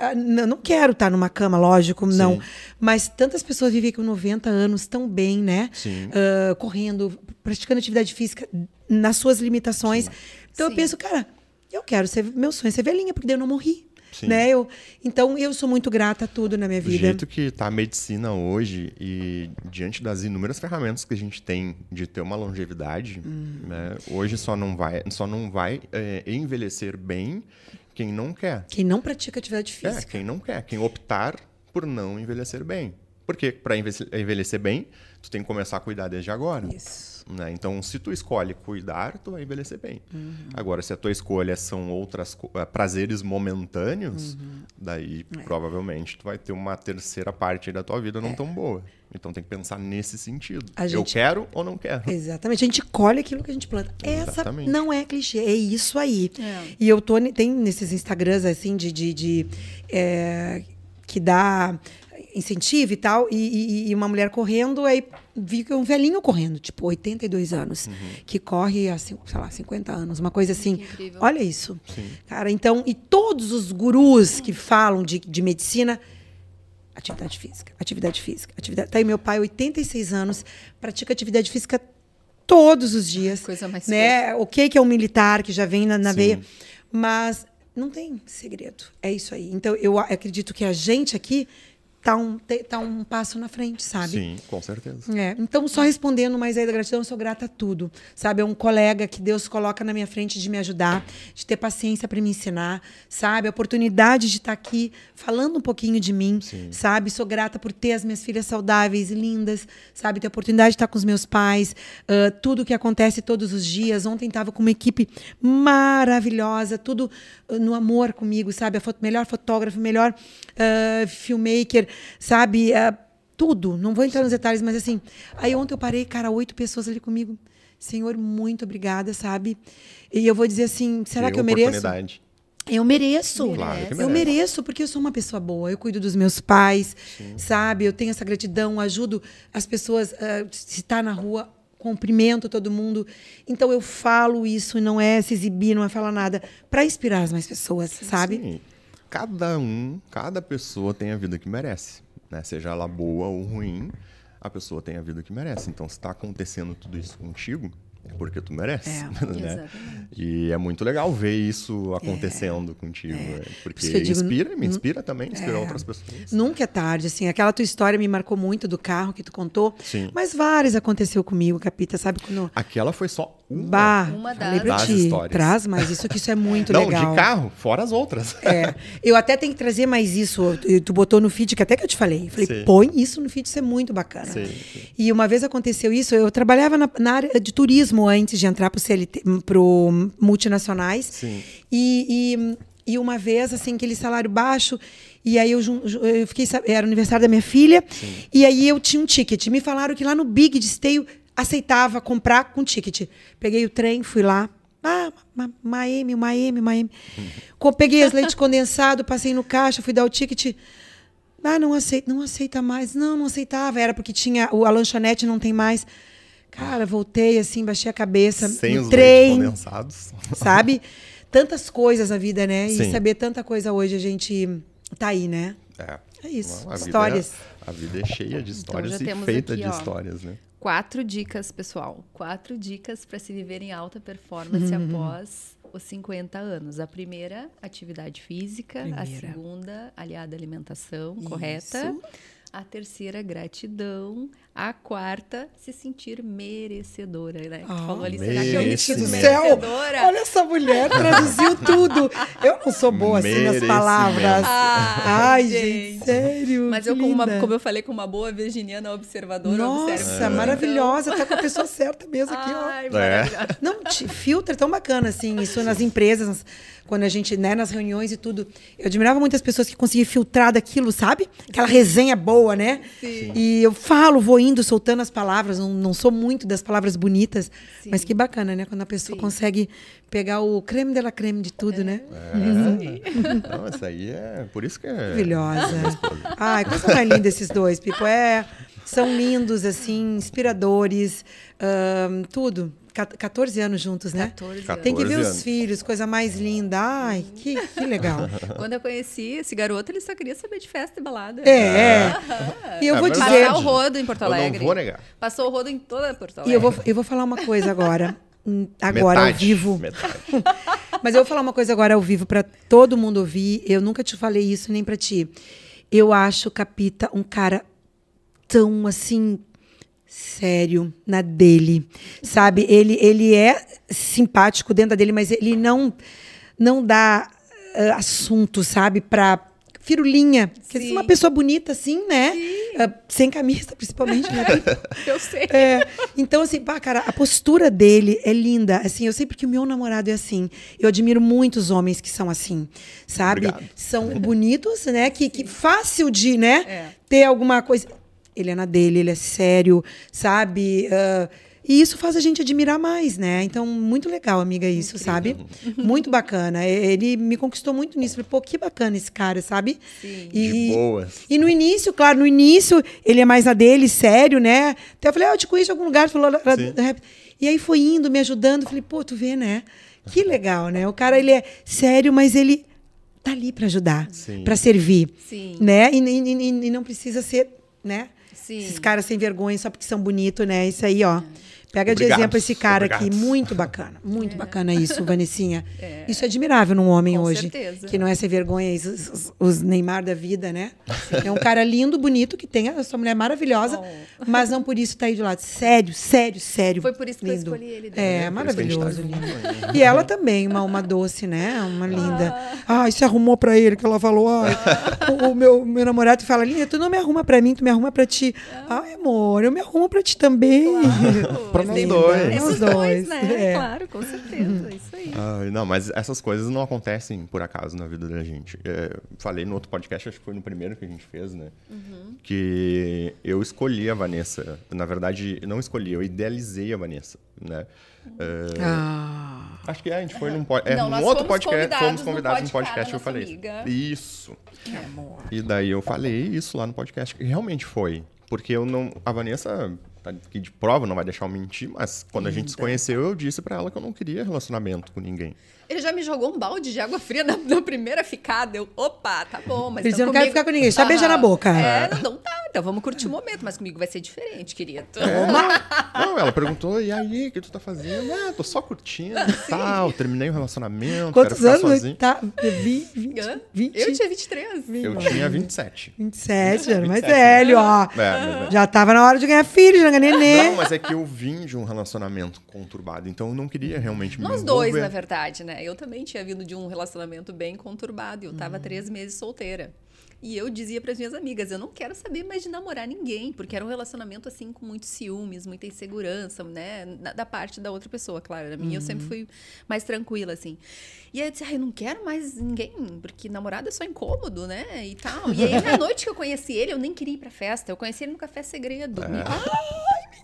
Uh, não quero estar numa cama, lógico, Sim. não. Mas tantas pessoas vivem com 90 anos tão bem, né? Uh, correndo, praticando atividade física nas suas limitações. Sim. Então Sim. eu penso, cara, eu quero ser. Meu sonho é ser velhinha, porque eu não morri. Sim. Né? Eu, então, eu sou muito grata a tudo na minha vida. Do jeito que está a medicina hoje e diante das inúmeras ferramentas que a gente tem de ter uma longevidade, hum. né? hoje só não vai, só não vai é, envelhecer bem quem não quer. Quem não pratica atividade é, física. É, quem não quer. Quem optar por não envelhecer bem. Porque para envelhecer bem, tu tem que começar a cuidar desde agora. Isso. Né? Então, se tu escolhe cuidar, tu vai envelhecer bem. Uhum. Agora, se a tua escolha são outras uh, prazeres momentâneos, uhum. daí é. provavelmente tu vai ter uma terceira parte da tua vida não é. tão boa. Então tem que pensar nesse sentido. Gente... Eu quero ou não quero? Exatamente. A gente colhe aquilo que a gente planta. Essa não é clichê, é isso aí. É. E eu tô tem nesses Instagrams assim de, de, de é, que dá incentivo e tal, e, e, e, uma mulher correndo, aí vi que um velhinho correndo, tipo 82 anos, uhum. que corre há, sei lá, 50 anos, uma coisa assim. Olha isso. Sim. Cara, então, e todos os gurus que falam de, de medicina, atividade física, atividade física, atividade. Tá aí meu pai, 86 anos, pratica atividade física todos os dias. Coisa mais né? O que é um militar que já vem na, na veia, mas não tem segredo. É isso aí. Então eu acredito que a gente aqui tá um, tá um passo na frente, sabe? Sim, com certeza. É. Então, só respondendo mais aí da gratidão, eu sou grata a tudo. Sabe? É um colega que Deus coloca na minha frente de me ajudar, de ter paciência para me ensinar, sabe? A oportunidade de estar tá aqui falando um pouquinho de mim, Sim. sabe? Sou grata por ter as minhas filhas saudáveis e lindas, sabe? Ter a oportunidade de estar tá com os meus pais, uh, tudo que acontece todos os dias. Ontem estava com uma equipe maravilhosa, tudo no amor comigo, sabe? A foto, melhor fotógrafo, melhor uh, filmmaker, sabe? Uh, tudo. Não vou entrar nos detalhes, mas assim. Aí ontem eu parei, cara, oito pessoas ali comigo. Senhor, muito obrigada, sabe? E eu vou dizer assim, será que, que eu mereço? Eu mereço. Claro eu mereço, porque eu sou uma pessoa boa. Eu cuido dos meus pais, Sim. sabe? Eu tenho essa gratidão, ajudo as pessoas. Uh, se está na rua, cumprimento todo mundo. Então eu falo isso e não é se exibir, não é falar nada, para inspirar as mais pessoas, sabe? Sim cada um, cada pessoa tem a vida que merece, né? Seja ela boa ou ruim, a pessoa tem a vida que merece. Então, se está acontecendo tudo isso contigo, é porque tu merece. É, [laughs] né? E é muito legal ver isso acontecendo É. contigo. é, Porque isso que eu digo, inspira, me inspira também, inspira outras pessoas. Nunca é tarde, assim. Aquela tua história me marcou muito do carro que tu contou. Sim. Mas várias aconteceu comigo, Capita, sabe? Quando. Aquela foi só uma. Bah, Uma das- Das ti. histórias. Traz mais isso, que isso é muito [laughs] Não, legal. de carro, fora as outras. [laughs] É, eu até tenho que trazer mais isso. Tu- botou no feed, que até que eu te falei. Eu falei, Sim. põe isso no feed, isso é muito bacana. Sim, sim. E uma vez aconteceu isso, eu trabalhava na, na área de turismo antes de entrar CLT, pro multinacionais. Sim. E, e, e uma vez, assim, aquele salário baixo, e aí eu, eu fiquei, era aniversário da minha filha, e aí eu tinha um ticket. Me falaram que lá no Big de Esteio aceitava comprar com ticket. Peguei o trem, fui lá. Ah, Maemi, Maemi, Maemi. Co- Peguei as leite [laughs] condensado, passei no caixa, fui dar o ticket. Ah, não aceita, não aceita mais. Não, não aceitava. Era porque tinha o, a lanchonete não tem mais. Cara, voltei assim, baixei a cabeça, Sem os leites condensados. [laughs] sabe? Tantas coisas na vida, né? E Sim. saber tanta coisa hoje, a gente tá aí, né? É. É isso, a vida histórias. é- a vida é cheia de histórias já e feita aqui, de ó. histórias, né? Quatro dicas, pessoal. Quatro dicas para se viver em alta performance Uhum. [laughs] após os 50 anos. A primeira, atividade física. A Primeira. segunda, aliada à alimentação Isso. correta. A terceira, gratidão. A quarta, se sentir merecedora, né? Tu Ah, falou ali, será que eu me sinto merecedora? Olha essa mulher, traduziu tudo. Eu não sou boa assim nas palavras. Ah, Ai, gente, sério. Mas eu, como, uma- como eu falei, com uma boa virginiana observadora, Nossa, tudo. maravilhosa. Tá com a pessoa certa mesmo aqui, ó. Ai, É. maravilhosa. Não, te- filtro é tão bacana, assim, isso nas empresas, nas- quando a gente, né, nas reuniões e tudo. Eu admirava muitas pessoas que conseguiam filtrar daquilo, sabe? Aquela resenha boa, né? Sim. E eu falo, vou indo, soltando as palavras, não, não sou muito das palavras bonitas, Sim. mas que bacana, né? Quando a pessoa Sim. consegue pegar o creme de la creme de tudo, né? É. Não, essa aí é. Por isso que é. Maravilhosa. Ai, coisa mais linda esses dois, Pipo. É, são lindos, assim, inspiradores, ahn, tudo. Ca- 14 anos juntos, né? 14 Quatorze. Tem que ver os anos. filhos, coisa mais linda. Ai, que, que legal. [laughs] Quando eu conheci esse garoto, ele só queria saber de festa e balada. É, é. E eu É vou verdade. dizer. Passar o rodo em Porto Eu não Alegre. vou negar. Passou o rodo em toda Porto E Alegre. eu vou, eu vou falar uma coisa agora. hum, Agora, ao Metade, vivo. Metade. [laughs] Mas eu vou falar uma coisa agora ao vivo para todo mundo ouvir. Eu nunca te falei isso nem para ti. Eu acho o Capita um cara tão assim sério na dele, sabe? Ele ele é simpático dentro dele, mas ele não não dá ah, assunto, sabe, para firulinha. Porque você é uma pessoa bonita assim, né? Ah, sem camisa, principalmente, né? [laughs] Eu sei. É, então, assim, pá, cara, a postura dele é linda. Assim, eu sei porque o meu namorado é assim. Eu admiro muitos homens que são assim, sabe? Obrigado. São bonitos, né? Que, que fácil de, né? É. Ter alguma coisa. Ele é na dele, ele é sério, sabe? Ah, e isso faz a gente admirar mais, né? Então, muito legal, amiga, isso, sabe? Muito bacana. E- Ele me conquistou muito nisso. Falei, pô, que bacana esse cara, sabe? Sim. De boas. E no início, claro, no início, ele é mais a dele, sério, né? Até eu falei, ah, eu te conheço em algum lugar. Ele falou, e aí foi indo, me ajudando. Falei, pô, tu vê, né? Que legal, né? O cara, ele é sério, mas ele tá ali para ajudar, Sim. para servir, Sim. né? E, e- e- e não precisa ser, né? Sim. Esses caras sem vergonha só porque são bonitos, né? Isso aí, ó. Pega de Obrigados, exemplo esse cara aqui. obrigados. Muito bacana. Muito bacana isso, Vanessinha. [laughs] Isso é admirável num homem Com hoje. certeza. Que não é sem vergonha, os, os- os Neymar da vida, né? É um cara lindo, bonito, que tem a sua mulher maravilhosa, Oh. mas não por isso tá aí de lado. Sério, sério, sério. Foi por isso que eu lindo. escolhi ele, É, Dani. É, isso gente maravilhoso, tá lindo. E ela também, uma, uma doce, né? Uma linda. Ai, se arrumou pra ele, que ela falou. Ai, o, o meu, meu namorado fala, linda, tu não me arruma pra mim, tu me arruma pra ti. Ai, amor, eu me arrumo pra ti também. [laughs] Pra nós dois. Esses dois, dois, né? é. Claro, com certeza. Isso aí. Ai, não, mas essas coisas não acontecem por acaso na vida da gente. É, falei no outro podcast, acho que foi no primeiro que a gente fez, né? Que eu escolhi a Vanessa. Na verdade, não escolhi, eu idealizei a Vanessa, né? É, Ah. Acho que é, a gente foi num, po- é, Não, num nós outro fomos podcast. convidados Fomos convidados no podcast podcast, eu falei. amiga. Isso. E daí eu falei isso lá no podcast, que realmente foi. Porque eu não. A Vanessa tá aqui de prova, não vai deixar eu mentir, mas quando a gente se conheceu, eu disse pra ela que eu não queria relacionamento com ninguém. Ele já me jogou um balde de água fria na, na primeira ficada. Eu, opa, tá bom, mas Ele então não quer comigo- ficar com ninguém, só beijar na boca. É, não, tá, então vamos curtir o momento, mas comigo vai ser diferente, querido. É. Não, ela perguntou, e aí, o que tu tá fazendo? Ah, tô só curtindo e [laughs] tal, terminei o relacionamento, Quantos quero ficar anos? sozinho. Tá, 20, Hã? 20, Eu tinha 23. Eu tinha 27. 27, era mais 27, velho, ó. É, mas- Já tava na hora de ganhar filho, já ganhar nenê. Não, mas é que eu vim de um relacionamento conturbado, então eu não queria realmente me Nós envolver. dois, na verdade, né? Eu também tinha vindo de um relacionamento bem conturbado. Eu tava três meses solteira. E eu dizia para as minhas amigas, eu não quero saber mais de namorar ninguém, porque era um relacionamento assim com muitos ciúmes, muita insegurança, né, da, da parte da outra pessoa, claro. Na minha eu sempre fui mais tranquila assim. E aí eu disse, ah, eu não quero mais ninguém, porque namorado é só incômodo, né, e tal. E aí na noite que eu conheci ele, eu nem queria ir pra festa, eu conheci ele no café segredo.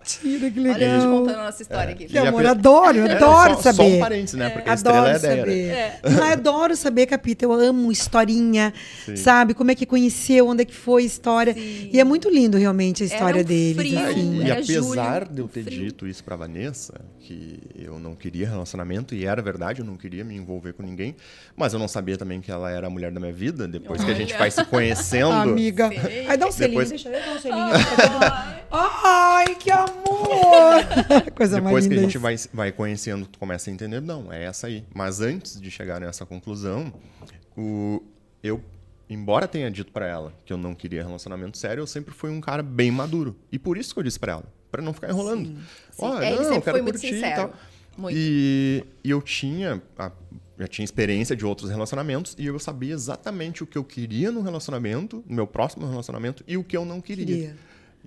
Mentira, que Olha a gente legal. contando a nossa história aqui. Que a amor, adoro, eu É, adoro só, Só saber. um parênteses, né? Porque a Adoro estrela é a ideia, né? saber. Ah, adoro saber, Capita. Eu amo historinha, sabe? Como é que conheceu, onde é que foi a história. Sim. E é muito lindo, realmente, a história um Ah, assim. e, e apesar julho, de eu ter frio. dito isso pra Vanessa, que eu não queria relacionamento, e era verdade, eu não queria me envolver com ninguém, mas eu não sabia também que ela era a mulher da minha vida, depois que a gente Olha. vai se conhecendo. [laughs] Amiga. Ai, dá um selinho, Depois- deixa eu ver, dá um selinho. [laughs] Ai, que amor! [laughs] Coisa mais Depois que a gente vai, vai conhecendo, tu começa a entender, não, é essa aí. Mas antes de chegar nessa conclusão, o, eu, embora tenha dito pra ela que eu não queria relacionamento sério, eu sempre fui um cara bem maduro. E por isso que eu disse pra ela, pra não ficar enrolando. Sim. Ó, É, ele não, sempre quero foi muito e sincero. tal. Muito. E, e eu tinha, a- já tinha experiência de outros relacionamentos e eu sabia exatamente o que eu queria no relacionamento, no meu próximo relacionamento, e o que eu não queria. Queria.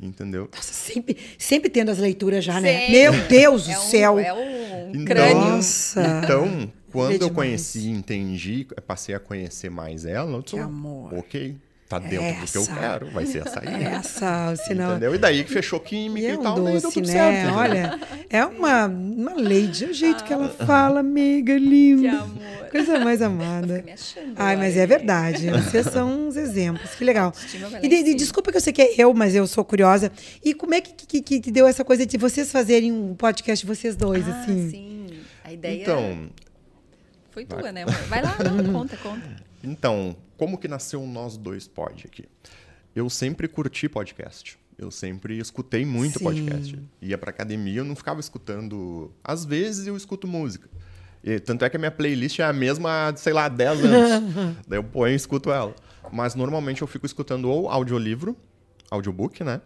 Entendeu? Nossa, sempre, sempre tendo as leituras já, né? Sempre. Meu Deus do É um- céu! É um Então- crânio. Nossa. Então, quando Queria eu conheci e entendi, passei a conhecer mais ela, eu disse, Que amor. ok, tá dentro do que eu Essa. quero, vai ser essa aí. Essa, senão... Entendeu? E daí que fechou química E é e um tal, daí deu doce, tudo né? certo. Olha, [laughs] é uma, uma lady, o jeito que ela fala, amiga, linda. Que amor. Coisa mais amada. me achando Ai, mas é verdade. Vocês são uns exemplos. Que legal. Vai lá E de- de- desculpa que eu sei que é eu, mas eu sou curiosa. E como é que, que, que te deu essa coisa de vocês fazerem um podcast vocês dois, Ah, assim? sim. A ideia Então, foi tua, né, amor? Vai lá, não, conta, conta. [laughs] Então, como que nasceu o Nós Dois Pod aqui? Eu sempre curti podcast. Eu sempre escutei muito Sim. podcast. Ia pra academia, eu não ficava escutando. Às vezes eu escuto música. E, tanto é que a minha playlist é a mesma sei lá, 10 anos. [laughs] Daí eu ponho e escuto ela. Mas normalmente eu fico escutando ou audiolivro, audiobook, né?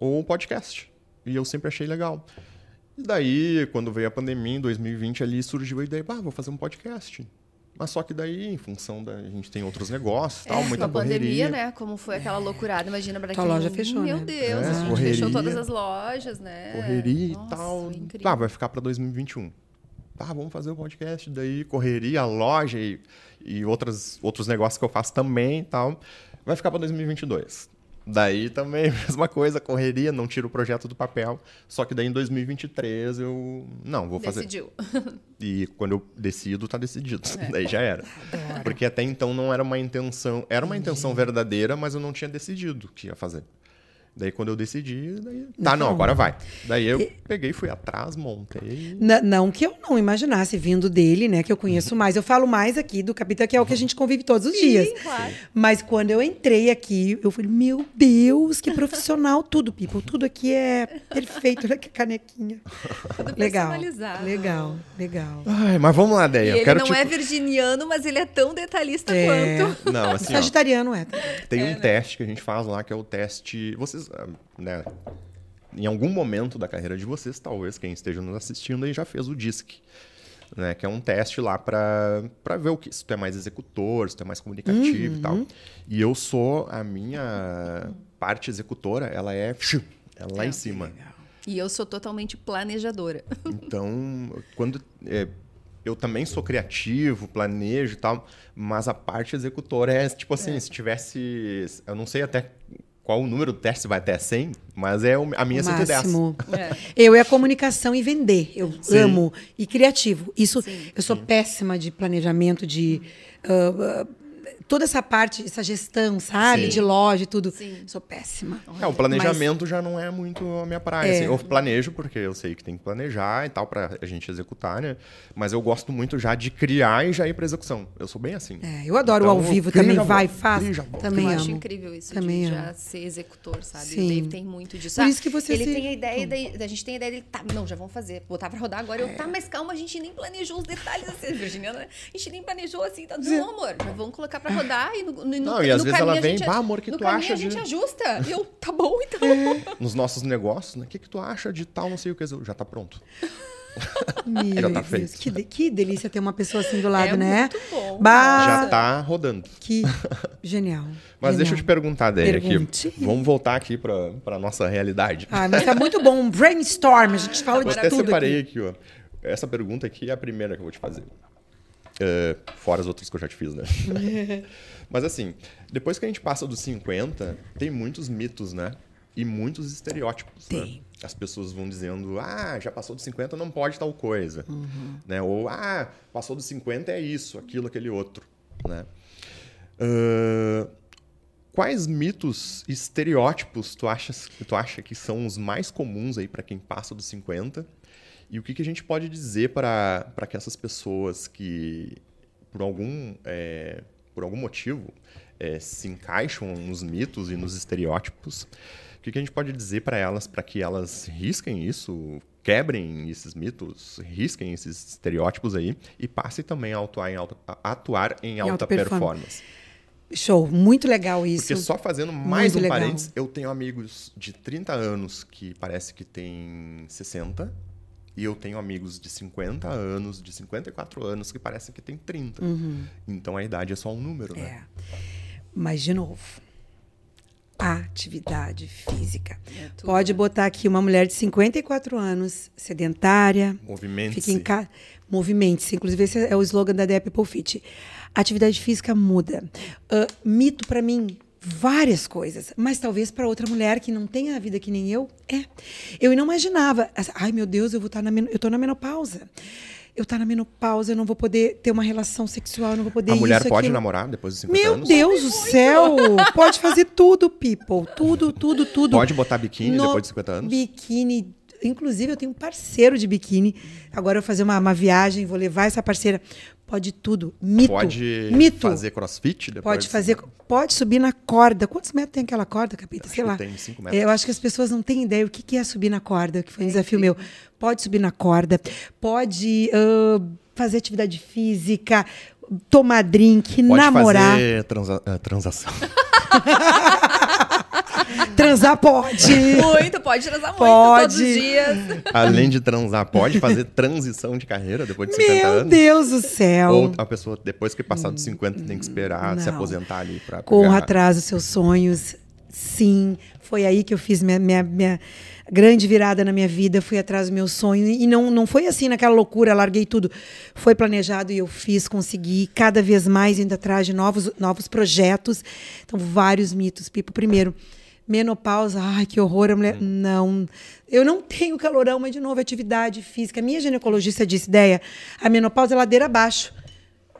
Ou podcast. E eu sempre achei legal. E daí, quando veio a pandemia, em 2020, ali surgiu a ideia, ah, vou fazer um podcast. Mas só que daí, em função da. A gente tem outros negócios, tal, É, muita com a pandemia, correria. né? Como foi aquela loucurada, imagina pra Tua quem... loja fechou, Meu né? Deus, É, a gente correria. fechou todas as lojas, né? Correria Nossa, e tal. incrível. Ah, vai ficar para 2021. Tá, vamos fazer o podcast. Daí, correria, loja e, e outras, outros negócios que eu faço também e tal. Vai ficar para 2022. Daí também, [laughs] mesma coisa, correria, não tiro o projeto do papel. Só que daí em 2023 eu. Não, vou fazer. Decidiu. [laughs] E quando eu decido, tá decidido. É. [laughs] Daí já era. Porque até então não era uma intenção. Era uma intenção verdadeira, mas eu não tinha decidido o que ia fazer. Daí quando eu decidi, daí. Tá, não, Não. agora vai. Daí eu peguei, fui atrás, montei. Na- não que eu não imaginasse vindo dele, né? Que eu conheço [laughs] mais. Eu falo mais aqui do Capitã, que é o que a gente convive todos os dias. claro. Mas quando eu entrei aqui, eu falei, meu Deus, que profissional. [laughs] tudo, people. Tudo aqui é perfeito. Olha que canequinha. Tudo Legal. personalizado. Legal, legal. Ai, mas vamos lá, E Deia. Eu ele quero não tipo... é virginiano, mas ele é tão detalhista É. quanto. Não, assim, ó, Sagitariano é. tem né? um teste que a gente faz lá, que é o teste. Vocês, ah, né? Em algum momento da carreira de vocês, talvez quem esteja nos assistindo aí já fez o DISC. Né, que é um teste lá para ver o que se tu é mais executor, se tu é mais comunicativo e tal. E eu sou a minha parte executora, ela é ela lá em cima. E eu sou totalmente planejadora. [laughs] Então, quando é, eu também sou criativo, planejo e tal, mas a parte executora é tipo assim, se tivesse, eu não sei até qual o número do teste vai até 100, mas é o- a minha 110. Máximo. É. Eu é comunicação e vender. Eu Sim. amo. E criativo. Isso, Sim. eu sou péssima de planejamento, de. ah, ah, toda essa parte, essa gestão, sabe? Sim. De loja e tudo. Sim. Sou péssima. É, o planejamento já não é muito a minha praia. É. assim. eu planejo porque eu sei que tem que planejar e tal pra a gente executar, né? Mas eu gosto muito já de criar e já ir pra execução. Eu sou bem assim. É, eu adoro o Então, ao vivo também, vai, faz. Também eu amo. acho incrível isso Também de amo. já ser executor, sabe? Sim. O Dave tem muito disso. Por Ah, isso que você Ele se- tem a ideia, da, a gente tem a ideia dele, tá, não, já vamos fazer, botar pra rodar agora. Eu, tá, mas calma, a gente nem planejou os detalhes assim, [laughs] Virginiana, né? A gente nem planejou assim, tá, não, amor, já vamos colocar pra rodar e no, no, no, Não, e às no vezes ela a vem, gente, "Bah, amor, que no tu caminho acha a gente de-" ajusta. E eu, tá bom, [laughs] então. Nos nossos negócios, né? O que, que tu acha de tal, não sei o que? Já tá pronto. [laughs] Meu Já tá Deus, feito. Que, de- que delícia ter uma pessoa assim do lado, É né? muito bom. Bah, Já tá rodando. Que genial. Mas deixa eu te genial. perguntar, Déia, aqui. Vamos voltar aqui pra, pra nossa realidade. Ah, mas tá muito bom. Um brainstorm, a gente fala Eu de até tudo separei aqui. aqui. ó. Essa pergunta aqui é a primeira que eu vou te fazer. É, fora as outras que eu já te fiz, né? [laughs] [laughs] Mas assim, depois que a gente passa dos 50, tem muitos mitos, né? E muitos estereótipos. Né? Tem. As pessoas vão dizendo, ah, já passou dos 50, não pode tal coisa. Né? Ou, ah, passou dos 50 é isso, aquilo, aquele outro. Né? Ah, quais mitos e estereótipos tu, achas, tu acha que são os mais comuns aí para quem passa dos 50? E o que, que a gente pode dizer para que essas pessoas que, por algum, é, por algum motivo, é, se encaixam nos mitos e nos estereótipos, o que, que a gente pode dizer para elas para que elas risquem isso, quebrem esses mitos, risquem esses estereótipos aí e passem também a atuar em alta, atuar em alta, alta performance. performance? Show, muito legal isso. Porque só fazendo mais Muito um legal. parênteses, eu tenho amigos de 30 anos que parece que tem 60. E eu tenho amigos de 50 anos, de 54 anos, que parecem que tem 30. Então a idade é só um número, né? Uhum. É. Mas, de novo, atividade física. É Pode né? botar aqui uma mulher de 54 anos, sedentária, Movimente-se. fica em casa. Movimente-se. Inclusive, esse é o slogan da The People Fit. Atividade física muda. Ah, mito, para mim, várias coisas. Mas talvez para outra mulher que não tem a vida que nem eu, é. Eu não imaginava. Ai, meu Deus, eu vou estar na, men- eu tô na menopausa. Eu estar na menopausa, eu não vou poder ter uma relação sexual, eu não vou poder A mulher isso, pode aquilo. namorar depois dos 50 Meu anos? Deus do céu! Pode fazer tudo, people. Tudo, tudo, tudo. Pode botar biquíni No depois de 50 anos? Biquíni. Inclusive, eu tenho um parceiro de biquíni. Agora eu vou fazer uma, uma viagem, vou levar essa parceira. Pode tudo. Mito. Pode Mito. fazer crossfit depois Pode de fazer, 50? pode subir na corda. Quantos metros tem aquela corda, Capita? Sei lá. tem cinco metros. Eu acho que as pessoas não têm ideia o que que é subir na corda, que foi um desafio meu. Pode subir na corda, pode ah, fazer atividade física, tomar drink, Pode namorar. fazer transa- transação. [laughs] Transar pode. Muito, pode transar muito Pode. todos os dias. Além de transar, pode fazer transição de carreira depois de 50 Meu anos? Deus do céu. Ou a pessoa, depois que passar dos 50, tem que esperar se Não. aposentar ali pra Corra pegar- atrás dos seus sonhos. Sim, foi aí que eu fiz minha, minha, minha grande virada na minha vida. Fui atrás do meu sonho. E não, não foi assim naquela loucura, larguei tudo. Foi planejado e eu fiz, consegui. Cada vez mais indo atrás de novos, novos projetos. Então, vários mitos. Pipo, primeiro, menopausa. Ai, que horror. A mulher. Não. Eu não tenho calorão, mas, de novo, atividade física. Minha ginecologista disse, ideia, a menopausa é ladeira abaixo.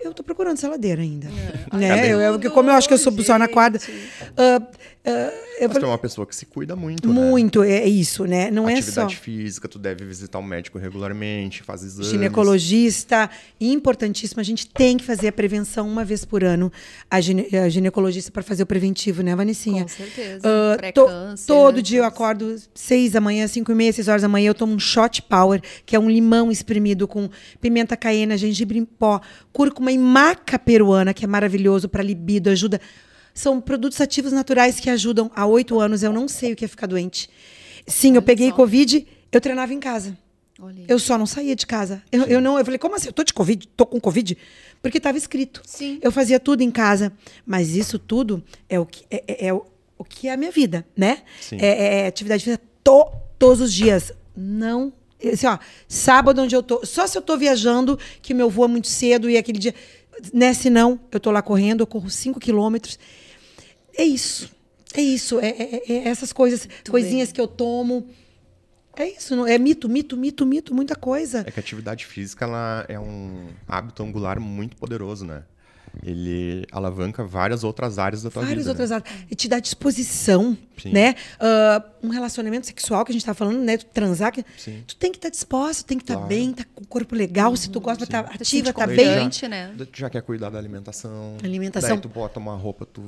Eu tô procurando essa ladeira ainda. Né? Cadê? Eu, eu, como eu acho que eu subo só na corda. ah, eu Mas tu é uma pessoa que se cuida muito, né? muito, é isso, né? Não é só Atividade física, tu deve visitar o médico regularmente, faz exames. ginecologista. Importantíssimo, a gente tem que fazer a prevenção uma vez por ano. A, gine, a ginecologista para fazer o preventivo, né, Vanessinha? Com certeza. Ah, to- todo né? dia eu acordo seis da manhã, cinco e meia, seis horas da manhã, eu tomo um shot power, que é um limão espremido com pimenta caiena, gengibre em pó, cúrcuma e maca peruana, que é maravilhoso para libido, ajuda. São produtos ativos naturais que ajudam. Há oito anos eu não sei o que é ficar doente. Sim, eu peguei só. Covid, eu treinava em casa. Eu só não saía de casa. Eu, eu não, eu falei, como assim? Eu tô de Covid? Tô com Covid? Porque estava escrito. Sim. Eu fazia tudo em casa. Mas isso tudo é o que é, é- é o, o que é a minha vida, né? Sim. É, é atividade física to- todos os dias. Não. Assim, ó, sábado onde eu tô. Só se eu tô viajando, que meu voo é muito cedo e aquele dia. Né? Se não, eu tô lá correndo, eu corro 5 quilômetros. É isso. É isso. É, é- é essas coisas, coisinhas que eu tomo. É isso. não- É mito, mito, mito, mito, muita coisa. É que a atividade física ela é um hábito angular muito poderoso, né? ele alavanca várias outras áreas da tua Várias vida. outras né? áreas. E te dá disposição, Sim. né? Ah, um relacionamento sexual que a gente tá falando, né? Tu transar, que Sim. tu tem que estar disposto, tem que estar Claro. bem, tá com o corpo legal, se tu gosta, tá Tu ativa, tá bem. já- né? daí tu já quer cuidar da alimentação. Alimentação. Daí tu bota uma roupa, tu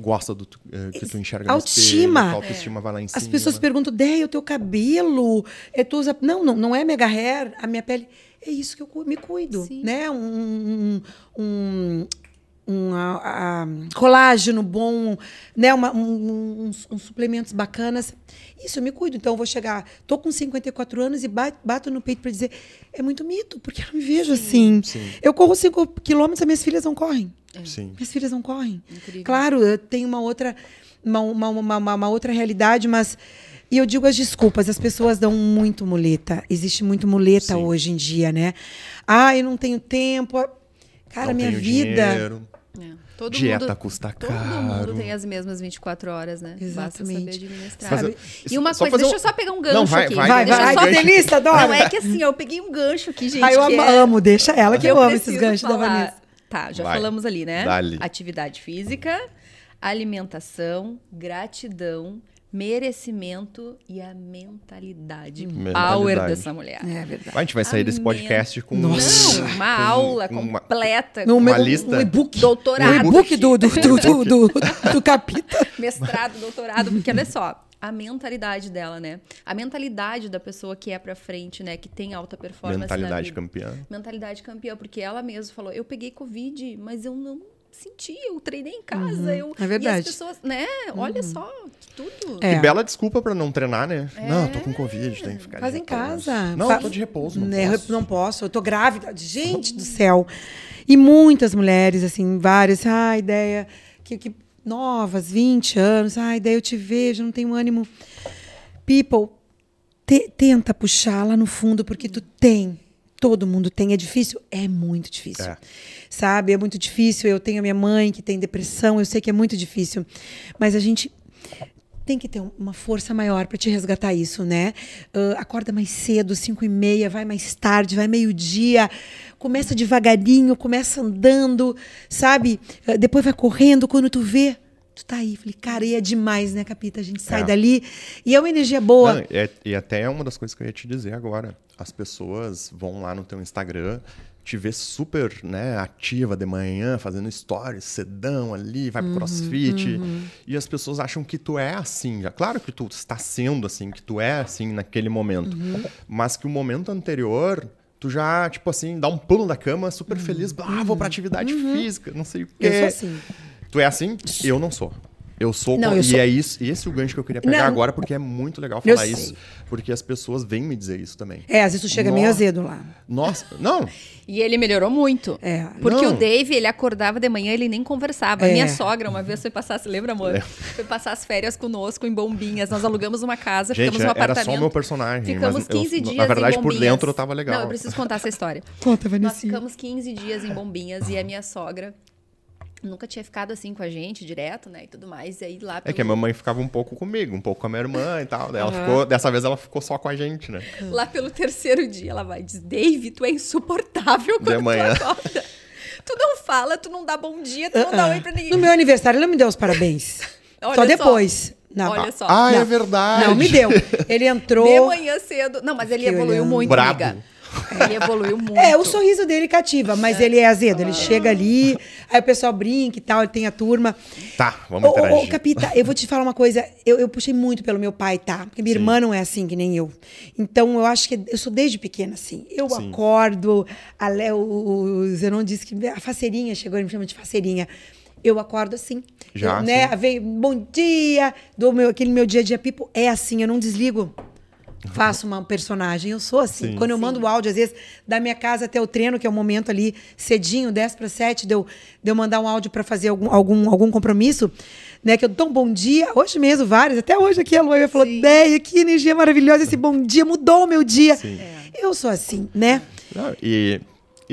gosta do eh, que tu enxerga Autoestima. espelho, autoestima vai lá em cima. As pessoas perguntam, Déia, o teu cabelo, é, tu usa... Não, não, não é mega hair, a minha pele... É isso que eu me cuido, Sim. né? Um, um, um, um, a- a- colágeno bom, né? Uma, um- uns, uns suplementos bacanas. Isso eu me cuido. Então eu vou chegar, tô com 54 anos e ba- bato no peito para dizer, é muito mito, porque eu não me vejo assim. sim. Eu corro 5 quilômetros, as minhas filhas não correm. Sim. Minhas filhas não correm. Incrível. Claro, eu tenho uma outra, uma, uma, uma, uma- uma outra realidade, mas. E eu digo as desculpas, as pessoas dão muito muleta. Existe muito muleta Sim. hoje em dia, né? Ah, eu não tenho tempo. Cara, Não minha tenho vida. dinheiro. É. Todo Dieta mundo, custa todo caro. mundo tem as mesmas 24 horas, né? Basta Exatamente. saber administrar. Fazer- E uma só coisa, deixa um- eu só pegar um gancho Não, vai, aqui. vai, Vai, Deixa vai. eu só delícia, adoro. Não, é que assim, eu peguei um gancho aqui, gente. Ai, eu que ama- é- amo, deixa ela que eu, amo esses ganchos da falar. Vanessa. Tá, já Vai. falamos ali, né? Dá-lhe. Atividade física, alimentação, gratidão, merecimento e a mentalidade, Mentalidade. power dessa mulher. É verdade. A gente vai sair desse Amém. podcast com Nossa. Não, uma com aula uma- completa, com meu, lista. um e-book. Doutorado. Um e-book do, do, do, do, do, do capita. [laughs] mestrado, doutorado, porque olha só, a mentalidade dela, né? A mentalidade da pessoa que é pra frente, né? Que tem alta performance mentalidade vida. campeã. Mentalidade campeã, porque ela mesma falou, eu peguei Covid, mas eu não senti, eu treinei em casa. eu... é verdade. E as pessoas, né? Olha só, tudo. É. Que bela desculpa pra não treinar, né? Não, eu tô com Covid, tem que ficar Faz em casa. Não, Fa- eu tô de repouso, não Né, posso. não posso, eu tô grávida. Gente do céu. E muitas mulheres, assim, várias, ah, ideia, que, que novas, 20 anos, ah, ideia, eu te vejo, não tenho ânimo. People, te- tenta puxar lá no fundo, porque tu tem. Todo mundo tem. É difícil? É muito difícil. É. Sabe? É muito difícil. Eu tenho a minha mãe que tem depressão, eu sei que é muito difícil. Mas a gente tem que ter um- uma força maior para te resgatar isso, né? Ah, acorda mais cedo, 5 e meia, vai mais tarde, vai meio-dia, começa devagarinho, começa andando, sabe? Ah, depois vai correndo, quando tu vê, tu tá aí. Falei, cara, e é demais, né, Capita? A gente sai É. dali e é uma energia boa. Não, é- e até é uma das coisas que eu ia te dizer agora. As pessoas vão lá no teu Instagram, te vê super né, ativa de manhã, fazendo stories, sedão ali, vai pro crossfit. E as pessoas acham que tu é assim. já. Claro que tu está sendo assim, que tu é assim naquele momento. Mas que o momento anterior. Tu já, tipo assim, dá um pulo da cama, super feliz. Ah, vou pra atividade física, não sei o quê. Eu sou assim. Tu é assim? Eu não sou. Eu sou. Não, com- eu e sou- é isso, e esse é o gancho que eu queria pegar Não. agora, porque é muito legal Eu falar sei. isso. Porque as pessoas vêm me dizer isso também. É, às vezes tu chega meio Nossa. azedo lá. Nossa, não. E ele melhorou muito. É. Porque Não. o Dave, ele acordava de manhã, ele nem conversava. É. Minha sogra, uma vez, foi passar, se lembra, amor? É. Foi passar as férias conosco em Bombinhas. Nós alugamos uma casa, Gente, ficamos no era apartamento. só o meu personagem. Ficamos mas eu- 15 dias Na verdade, em por dentro eu tava legal. Não, eu preciso contar essa história. Conta, Nós Vanessa. ficamos 15 dias em Bombinhas e a minha sogra nunca tinha ficado assim com a gente direto, né? E tudo mais. E aí lá É pelo, que a mamãe ficava um pouco comigo, um pouco com a minha irmã e tal. Daí ela ficou, dessa vez ela ficou só com a gente, né? lá pelo terceiro dia, ela vai e diz: Dave, tu é insuportável De quando manhã. tu acorda. [laughs] Tu não fala, tu não dá bom dia, tu não dá oi pra ninguém. No meu aniversário, ele não me deu os parabéns. [laughs] Olha só só. depois. Não. Olha só. Ah, é Não. verdade. Não, me deu. Ele [laughs] entrou. De manhã cedo. Não, mas ele evoluiu olhando. muito, Brabo. amiga. Ele evoluiu muito. É, o sorriso dele cativa, mas ele é azedo. Ele chega ali, aí o pessoal brinca e tal, ele tem a turma. Tá, vamos Ô, ô, interagir. ô, Capita, eu vou te falar uma coisa. Eu, eu puxei muito pelo meu pai, tá? Porque minha Sim. irmã não é assim que nem eu. Então, eu acho que eu sou desde pequena assim. Eu Sim. acordo, a Léo, o Zenon disse que a faceirinha chegou, ele me chama de faceirinha. Eu acordo assim. Já, Eu, né? sim. Veio, bom dia, do meu, aquele meu dia a dia pipo. É assim, eu não desligo. Faço uma personagem, eu sou assim. Sim. Quando eu mando o áudio, às vezes, da minha casa até o treino, que é o momento ali, cedinho, 10 para 7, de eu, de eu mandar um áudio para fazer algum, algum, algum compromisso, né? Que eu dou um bom dia, hoje mesmo, vários, até hoje aqui a Luana falou, Deia, que energia maravilhosa, esse bom dia mudou o meu dia. Sim. Eu sou assim, né? Não, e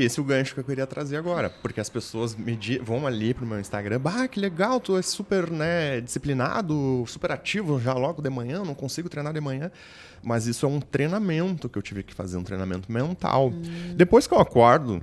esse é o gancho que eu queria trazer agora, porque as pessoas me di- vão ali pro meu Instagram, bah, que legal, tu é super, né, disciplinado, super ativo já logo de manhã, não consigo treinar de manhã, mas isso é um treinamento que eu tive que fazer, um treinamento mental. Depois que eu acordo,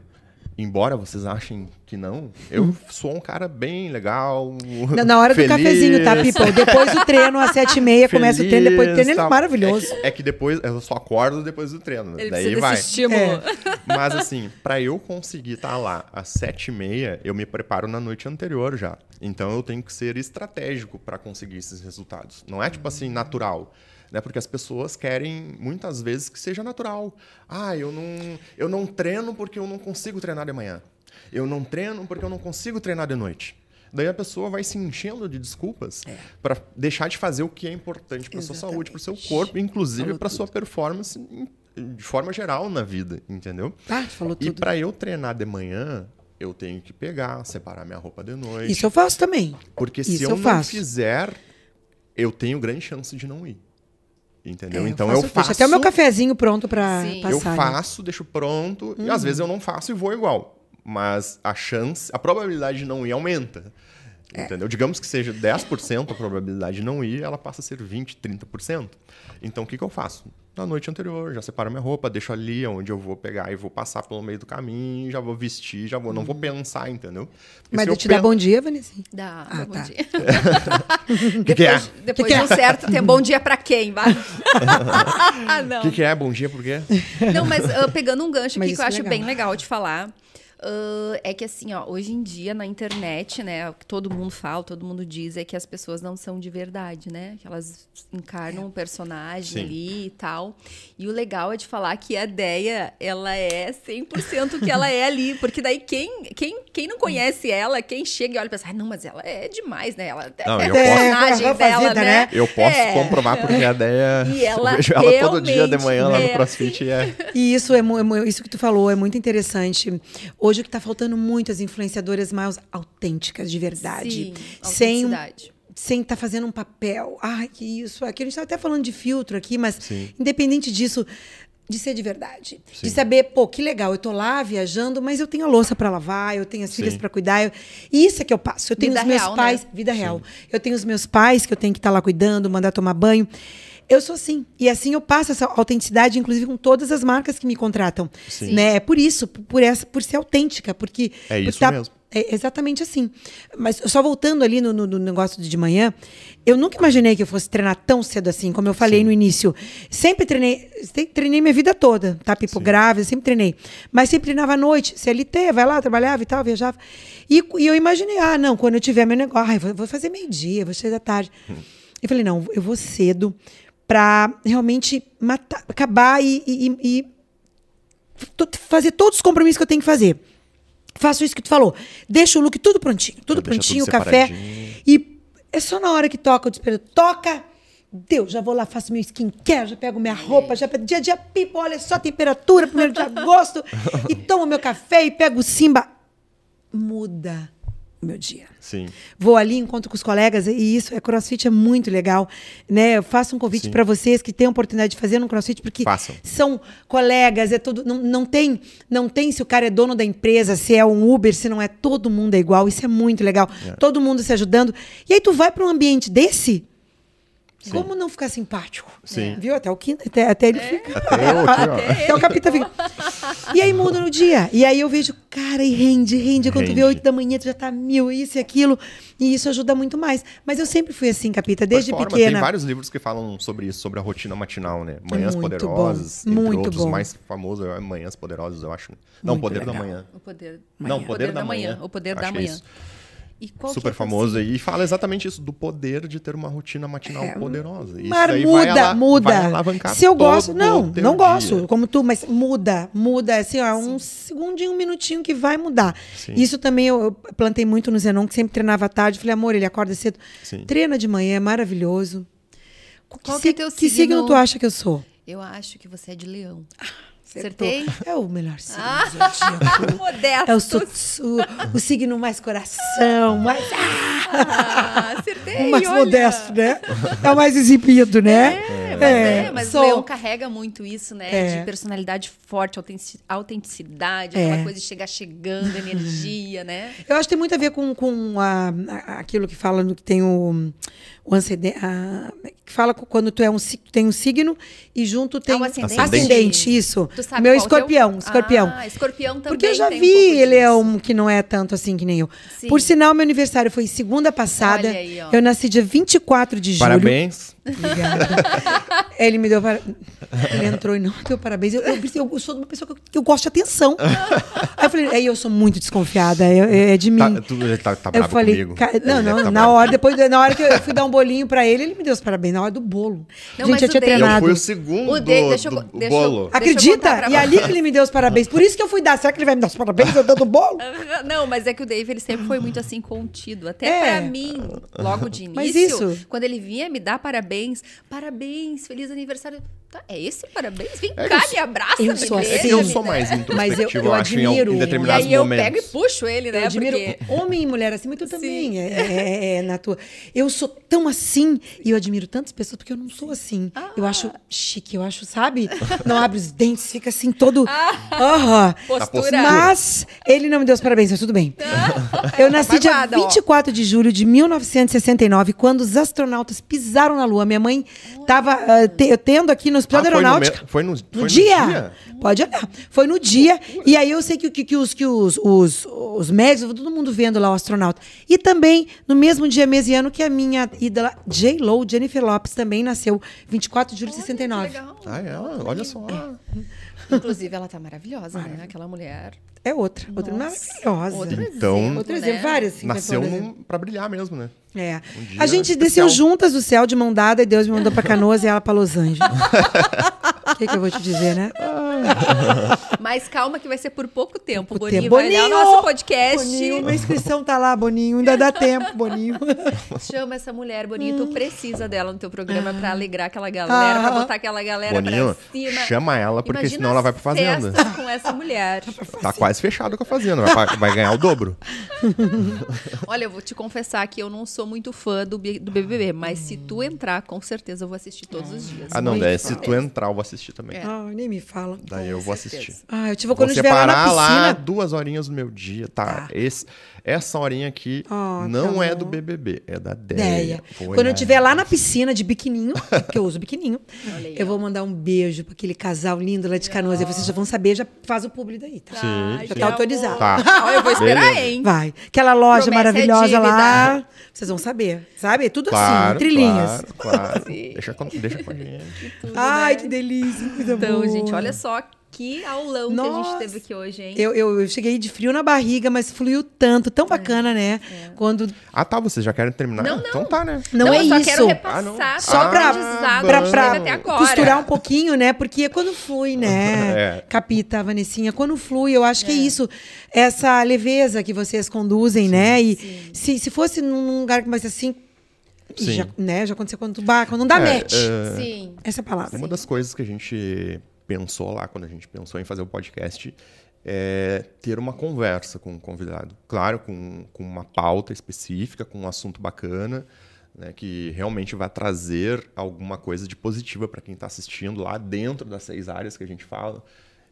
embora vocês achem que não, eu sou um cara bem legal. Na, na hora feliz, do cafezinho, tá, people? Depois do treino, às sete e meia, começa o treino, depois do treino, ele é maravilhoso. É que, é que depois, eu só acordo depois do treino. Ele daí vai. desse estímulo. É. Mas assim, pra eu conseguir estar lá às sete e meia, eu me preparo na noite anterior já. Então eu tenho que ser estratégico pra conseguir esses resultados. Não é tipo assim, natural. Né? Porque as pessoas querem muitas vezes que seja natural. Ah, eu não, eu não treino porque eu não consigo treinar de manhã. Eu não treino porque eu não consigo treinar de noite. Daí a pessoa vai se enchendo de desculpas pra deixar de fazer o que é importante pra sua saúde, pro seu corpo, inclusive pra sua performance de forma geral na vida, entendeu? Ah, falou E tudo. pra eu treinar de manhã, eu tenho que pegar, separar minha roupa de noite. Isso eu faço também. Porque se isso eu, eu não faço. fizer, eu tenho grande chance de não ir. Entendeu? É, então faço, eu faço. até o meu cafezinho pronto pra Sim. passar. eu né? faço, deixo pronto, e às vezes eu não faço e vou igual. Mas a chance, a probabilidade de não ir aumenta. É. Entendeu? Digamos que seja 10% a probabilidade de não ir, ela passa a ser 20, 30%. Então o que, que eu faço? Na noite anterior, já separo minha roupa, deixo ali onde eu vou pegar e vou passar pelo meio do caminho, já vou vestir, já vou. Não vou pensar, entendeu? Porque Mas eu te pen- bom dia, Vanessa? Dá, Ah, bom tá. dia. O [laughs] que, que é? Depois, depois Que de um certo tempo, bom dia pra quem? vai? ah, [laughs] O [laughs] não. que, que é? Bom dia, por quê? Não, mas ah, pegando um gancho Mas aqui que eu é acho legal. bem legal de falar. Ah, é que assim, ó, hoje em dia na internet, né, o que todo mundo fala, todo mundo diz é que as pessoas não são de verdade, né? Que elas encarnam um personagem Sim. ali e tal. E o legal é de falar que a Deia, ela é 100% o que ela é ali, porque daí quem, quem, quem não conhece ela, quem chega e olha e pensa, ah, não, mas ela é demais, né? Ela Não, é eu o posso- personagem É, dela, fazenda, né? né? Eu posso É. comprovar porque a ideia. [laughs] E ela eu vejo ela todo dia de manhã lá no é. CrossFit e é. E isso é, é isso que tu falou é muito interessante. Hoje o que está faltando muito as influenciadoras mais autênticas, de verdade. Sim, sem sem estar fazendo um papel. Ai, que isso, aquilo. A gente estava até falando de filtro aqui, mas Sim. independente disso, de ser de verdade. Sim. De saber, pô, que legal, eu tô lá viajando, mas eu tenho a louça para lavar, eu tenho as filhas para cuidar. eu- E isso é que eu passo. Eu tenho Vida os meus real, né? pais, vida real. Eu tenho os meus pais que eu tenho que estar lá cuidando, mandar tomar banho. Eu sou assim. E assim eu passo essa autenticidade, inclusive, com todas as marcas que me contratam. Sim. Né? É por isso, por, essa, por ser autêntica, porque. É isso tá- mesmo. é exatamente assim. Mas só voltando ali no, no- no negócio de manhã, eu nunca imaginei que eu fosse treinar tão cedo assim, como eu falei Sim. no início. Sempre treinei, treinei minha vida toda, tá? Pipo Sim. grávida, sempre treinei. Mas sempre treinava à noite, CLT, vai lá, trabalhava e tal, viajava. E, e eu imaginei, ah, não, quando eu tiver meu negócio, ai, vou, vou fazer meio-dia, vou sair da tarde. Hum. Eu falei, não, eu vou cedo pra realmente matar, acabar e- e- e- fazer todos os compromissos que eu tenho que fazer. Faço isso que tu falou. Deixa o look tudo prontinho, tudo prontinho, tudo o café. E é só na hora que toca o despertador. Toca! Deus, já vou lá, faço meu skincare, já pego minha roupa, já pego dia a dia, pipo, olha só a temperatura, primeiro de agosto, [laughs] e tomo meu café e pego o Simba. Muda o meu dia. Sim. Vou ali, encontro com os colegas, e isso, é crossfit é muito legal. Né? Eu faço um convite para vocês que têm a oportunidade de fazer no crossfit, porque Façam. são colegas, é tudo. Não, não, tem, não tem se o cara é dono da empresa, se é um Uber, se não é, todo mundo é igual. Isso é muito legal. Todo mundo se ajudando. E aí tu vai para um ambiente desse. Como não ficar simpático? Sim. Viu? Até o quinto, até, até ele fica. Até eu aqui, ó. Até o capita fica. E aí muda no dia. E aí eu vejo, cara, e rende, rende. Quando tu vê Rende. oito da manhã, tu já tá mil, isso e aquilo. E isso ajuda muito mais. Mas eu sempre fui assim, capita, desde Performa, pequena. Tem vários livros que falam sobre isso, sobre a rotina matinal, né? Manhãs Muito Poderosas, bom, entre muito outros. bom. Mais famoso é Manhãs Poderosas, eu acho. Não, Muito Poder legal. da Manhã. O poder, Não, o Poder, da, manhã. O poder da Acho é manhã. isso. E qual que Super é famoso. E fala exatamente isso, do poder de ter uma rotina matinal poderosa. Isso Mas muda, vai muda. vai alavancar Se eu gosto, não, não dia. gosto, como tu, mas muda, muda, assim, ó, um segundinho, um minutinho que vai mudar. Sim. Isso também eu, eu plantei muito no Zenon, que sempre treinava à tarde. Falei, amor, ele acorda cedo. Sim. Treina de manhã, é maravilhoso. Qual que, que é teu que signo signo? tu acha que eu sou? Eu acho que você é de leão. Acertou. Acertei? É o melhor signo Ah, zodíaco. [laughs] Modesto. É o, o, o signo mais coração, mais, Ah, acertei, mais olha. modesto, né? É o mais exibido, né? mas é, É, mas sou. o Leão carrega muito isso, né? É. De personalidade forte, autentic- autenticidade, É. aquela coisa de chegar chegando, energia, né? Eu acho que tem muito a ver com, com a- aquilo que fala no que tem o, o ancede- a- fala quando tu é um tem um signo e junto tem Ah, o ascendente. ascendente, isso. Tu sabe Meu qual que é o- escorpião, escorpião. Ah, escorpião também Porque eu já um vi pouco ele é um que não é tanto assim que nem eu. Sim. Por sinal, meu aniversário foi segunda passada. Aí, eu nasci dia 24 de julho. Parabéns. Obrigada. Ele me deu para... Ele entrou e não deu parabéns. Eu, eu, eu sou uma pessoa que eu, que eu gosto de atenção. aí eu falei, aí eu sou muito desconfiada, é, é de mim. Tá, tu, ele tá, tá eu falei, comigo. não, não, tá na bravo. hora, depois, na hora que eu fui dar um bolinho pra ele, ele me deu os parabéns, na hora do bolo. Não, Gente, mas eu o tinha Eu treinado. fui o segundo O Dave- deixa eu- do deixa eu- bolo. Deixa eu Acredita? E ali que ele me deu os parabéns. Por isso que eu fui dar. Será que ele vai me dar os parabéns eu dando bolo? [laughs] Não, mas é que o Dave ele sempre foi muito assim contido. Até É. pra mim, logo de início, Mas isso- quando ele vinha me dar parabéns, parabéns, feliz aniversário. Tá, é esse parabéns? Vem É cá, me abraça, eu me sou beija, assim. Eu sou mais Mas eu- introspectivo, eu eu acho, em, admiro. em E determinados aí eu momentos. pego e puxo ele, né? eu admiro Porque... homem e mulher assim, mas tu também Sim. é, é- é na tua. Eu sou tão assim e eu admiro tantas pessoas porque eu não sou assim. Eu acho chique, eu acho, sabe? Não abre os dentes, fica assim todo. Aham. Postura. Mas ele não me deu os parabéns, mas tudo bem. Eu nasci dia Barbada, ó. 24 de julho de 1969, quando os astronautas pisaram na Lua. Minha mãe estava tendo aqui no Hospital Ah, da foi no, Aeronáutica. me- foi no, foi No no dia. Pode olhar. Foi no dia. E aí eu sei que, que, que os, que os, os, os médicos, todo mundo vendo lá o astronauta. E também, no mesmo dia, mês e ano, que a minha ídola J-Lo, Jennifer Lopes, também nasceu 24 de julho de 69. Legal. Ah, é? Olha só. Inclusive, ela tá maravilhosa, né? Aquela mulher. É outra. Outra Nossa. maravilhosa. Outro Então, exemplo, Outra né? exemplo, várias. assim, Nasceu pra brilhar mesmo, né? É. Um a gente especial. desceu juntas do céu de mão dada e Deus me mandou pra [laughs] Canoas e ela pra Los Angeles. [laughs] O que, que eu vou te dizer, né? Mas calma que vai ser por pouco tempo. Pouco Boninho tempo. vai olhar o Boninho! nosso podcast. Boninho, minha inscrição tá lá, Boninho. Ainda dá tempo, Boninho. [laughs] Chama essa mulher, Boninho. Tu precisa dela no teu programa pra alegrar aquela galera, pra Ah. botar aquela galera Boninho, pra cima. chama ela, porque Imagina senão ela vai pra fazenda. com essa mulher. Tá quase fechado com a fazenda. Vai, vai ganhar o dobro. Olha, eu vou te confessar que eu não sou muito fã do, do BBB, mas se tu entrar, com certeza eu vou assistir todos os dias. Ah, não, daí se tu entrar, eu vou assistir também. Ai, nem me fala. Daí eu vou certeza. assistir. Ah, eu tive Vou quando eu estiver lá na separar lá piscina. duas horinhas do meu dia, tá? Esse, essa horinha aqui Ah, não tá é do BBB, é da Deia. Quando eu estiver lá na piscina de biquininho, porque eu uso biquininho, [laughs] eu vou mandar um beijo pra aquele casal lindo lá de Canoas. E vocês já vão saber, já faz o publi daí, tá? Sim, Ai, sim. que Tá autorizado. Tá. Eu vou esperar, Beleza. hein? Vai. Aquela loja Promessa é maravilhosa lá, dívida. [laughs] vocês vão saber. Sabe? Tudo Claro, assim, entre linhas. Claro, claro. [laughs] deixa, com, deixa com a gente. Tudo, Ai, né? que delícia. Coisa Então, boa. gente, olha só que aulão que a Nossa. gente teve aqui hoje, hein? Eu, eu, eu cheguei de frio na barriga, mas fluiu tanto, tão bacana, né? Quando. Ah, tá, vocês já querem terminar? Não, não. Então tá, né? Não, é eu só isso. quero Ah, repassar não. todo Só pra, aprendizado pra, pra costurar um pouquinho, né? Porque quando flui, né, [laughs] É. Capita, Vanessinha, quando flui, eu acho que é isso. Essa leveza que vocês conduzem, né? E se, se fosse num lugar mais assim. Sim. Já, né, já aconteceu quando tu quando não dá É, match. é, Sim. Essa é a palavra. Uma das coisas que a gente pensou lá, quando a gente pensou em fazer o podcast, é ter uma conversa com o convidado. Claro, com, com uma pauta específica, com um assunto bacana, né, que realmente vai trazer alguma coisa de positiva para quem está assistindo lá dentro das seis áreas que a gente fala,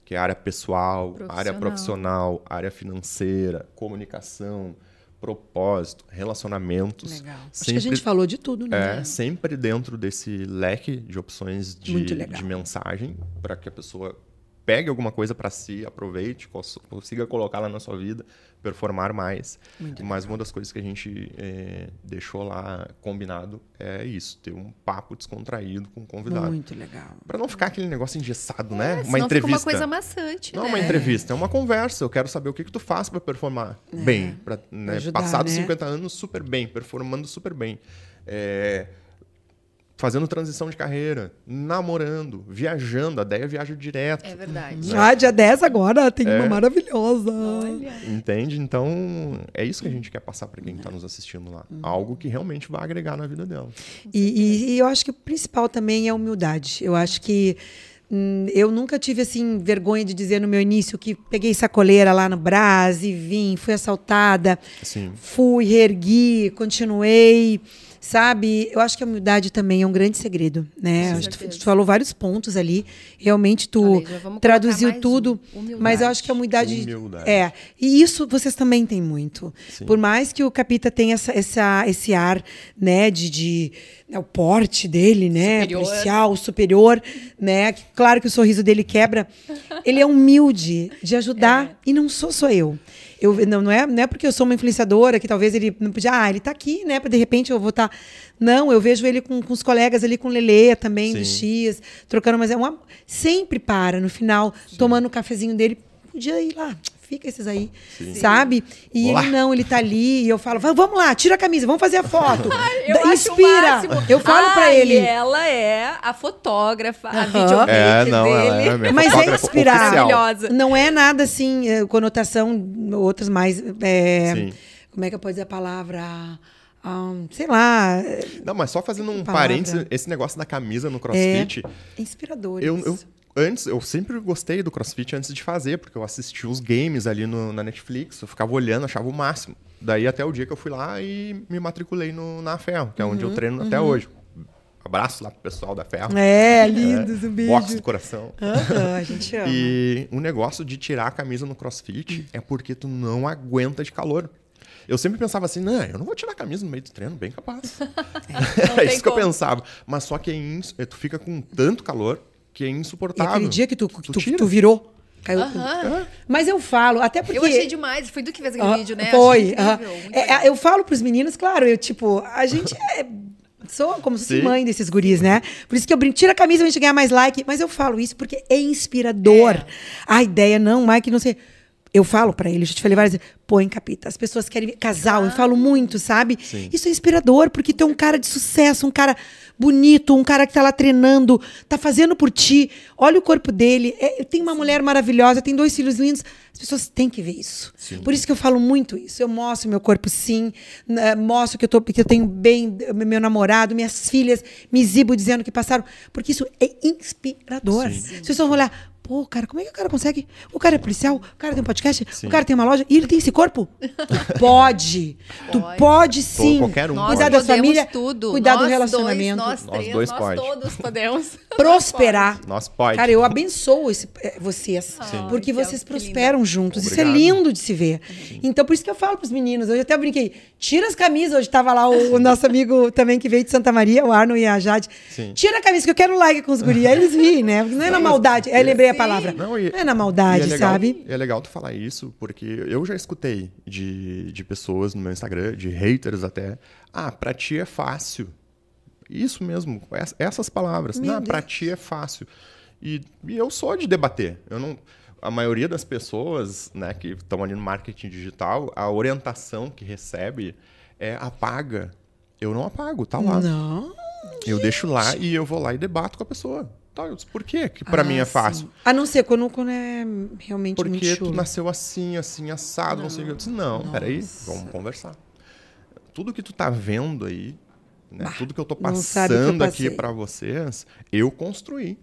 que é área pessoal, a área profissional, área financeira, comunicação, propósito, relacionamentos. Legal. Acho que a gente falou de tudo, né? É, sempre dentro desse leque de opções de, de mensagem, para que a pessoa pegue alguma coisa para si, aproveite, cons- consiga colocá-la na sua vida, performar mais. Mas uma das coisas que a gente eh, deixou lá combinado é isso, ter um papo descontraído com o convidado. Muito legal. Para não ficar aquele negócio engessado, né? É, uma senão fica entrevista. uma coisa maçante, Não é né? uma entrevista, é uma conversa. Eu quero saber o que, que tu faz para performar bem. Pra, né, ajudar, passados né? 50 anos, super bem, performando super bem. É, fazendo transição de carreira, namorando, viajando. A Deia viaja direto. É verdade. Ah, dia 10 agora tem É. uma maravilhosa. Olha. Entende? Então, é isso que a gente quer passar para quem está nos assistindo lá. Algo que realmente vai agregar na vida dela. E, e- e eu acho que o principal também é a humildade. Eu acho que hum, eu nunca tive assim vergonha de dizer no meu início que peguei sacoleira lá no Brás e vim, fui assaltada, Sim. fui, reergui, continuei. Sabe? Eu acho que a humildade também é um grande segredo, né? Com Acho que tu, tu falou vários pontos ali. Realmente tu Falei, traduziu tudo, um, mas eu acho que a humildade, Humildade. é. E isso vocês também têm muito. Sim. Por mais que o Capita tenha essa, essa- esse ar, né, de, de né, o porte dele, né, Superior. policial, superior, né? Claro que o sorriso dele quebra. Ele é humilde de ajudar É. e não sou só eu. Eu, não, não, é, não é porque eu sou uma influenciadora que talvez ele não podia. Ah, ele tá aqui, né? De repente eu vou estar. Não, eu vejo ele com, com os colegas ali, com o Lele também, do Sim. X, trocando, mas é uma. Sempre para no final, tomando o cafezinho dele. Podia ir lá, fica esses aí, sabe? E Olá. ele não, ele tá ali, e eu falo, "Va- vamos lá, tira a camisa, vamos fazer a foto. [laughs] Eu Da- acho o Inspira. Eu falo Ah, pra ele. E ela é a fotógrafa, a videomaker É, não, ela dele. é a minha Mas é inspirar. Maravilhosa. Não é nada assim, eh, conotação, outras mais. Sim. como é que eu posso dizer a palavra? Ah, sei lá. Não, mas só fazendo um Palavra. parênteses, esse negócio da camisa no crossfit, Inspiradores. eu, eu- antes, eu sempre gostei do crossfit antes de fazer, porque eu assistia os games ali no- na Netflix, eu ficava olhando, achava o máximo. Daí até o dia que eu fui lá e me matriculei no, na Ferro, que é onde eu treino até hoje. Abraço lá pro pessoal da Ferro. É, lindos, um beijo. Box do coração. Aham, a gente [laughs] ama. E o negócio de tirar a camisa no crossfit é porque tu não aguenta de calor. Eu sempre pensava assim, não, eu não vou tirar a camisa no meio do treino, bem capaz. [laughs] [laughs] É tem isso que eu como. pensava. Mas só que é tu fica com tanto calor que é E insuportável. aquele dia que tu, que tu, tira. tu virou, caiu. Aham. Mas eu falo, até porque. Eu achei demais. Foi tu que fez aquele Ah, vídeo, né? Foi. Incrível, muito É, legal. eu falo pros meninos, claro, eu, tipo, a gente é. Sou como se fosse Sim. mãe desses guris, né? Por isso que eu brinco, tira a camisa pra gente ganhar mais like. Mas eu falo isso porque é inspirador. É. A ideia, não, Mike, não sei. Eu falo pra ele, já te falei várias vezes, põe capita. As pessoas querem ver casal, eu falo muito, sabe? Sim. Isso é inspirador, porque tu é um cara de sucesso, um cara bonito, um cara que tá lá treinando, tá fazendo por ti. Olha o corpo dele. É, tem uma mulher maravilhosa, tem dois filhos lindos. As pessoas têm que ver isso. Por isso que eu falo muito isso. Eu mostro meu corpo, sim. né, Mostro que eu, tô, que eu tenho bem meu namorado, minhas filhas, me exibo dizendo que passaram. Porque isso é inspirador. As pessoas vão olhar. Pô, cara, como é que o cara consegue? O cara é policial, o cara tem um podcast, o cara tem uma loja e ele tem esse corpo? Tu pode. Tu Pode. pode sim. qualquer um Nós Cuidar pode. da família, tudo. cuidar do Nós relacionamento. Dois, nós, Nós três, dois nós pode. todos podemos. [laughs] prosperar. Nós pode. Cara, eu abençoo esse- eh, vocês. Porque que vocês que prosperam juntos. Isso é Obrigado. lindo de se ver. Então, por isso que eu falo pros meninos. Hoje até brinquei. Tira as camisas. Hoje tava lá o, o nosso amigo também que veio de Santa Maria, o Arno e a Jade. Sim. Tira a camisa, que eu quero like com os guris. Aí eles riem, né? Porque não é na maldade. Aí eu lembrei a palavra. Não, e- é na maldade, é legal, sabe? É legal tu falar isso, porque eu já escutei de, de pessoas no meu Instagram, de haters até. Ah, pra ti é fácil. Isso mesmo, ess- essas palavras. Meu não, pra ti é fácil. E, e eu sou de debater. Eu não, a maioria das pessoas né, que estão ali no marketing digital, a orientação que recebe é apaga. Eu não apago, tá lá. Não. Eu deixo lá e eu vou lá e debato com a pessoa. Tá, eu disse, por quê? Que pra Ah, mim é sim. fácil. A não ser quando, quando é realmente muito Porque tu chulo. nasceu assim, assim, assado, não, sei o que. Eu disse, não, peraí, vamos conversar. Tudo que tu tá vendo aí, né, tudo que eu tô não sabe o que eu passando aqui pra vocês, eu construí.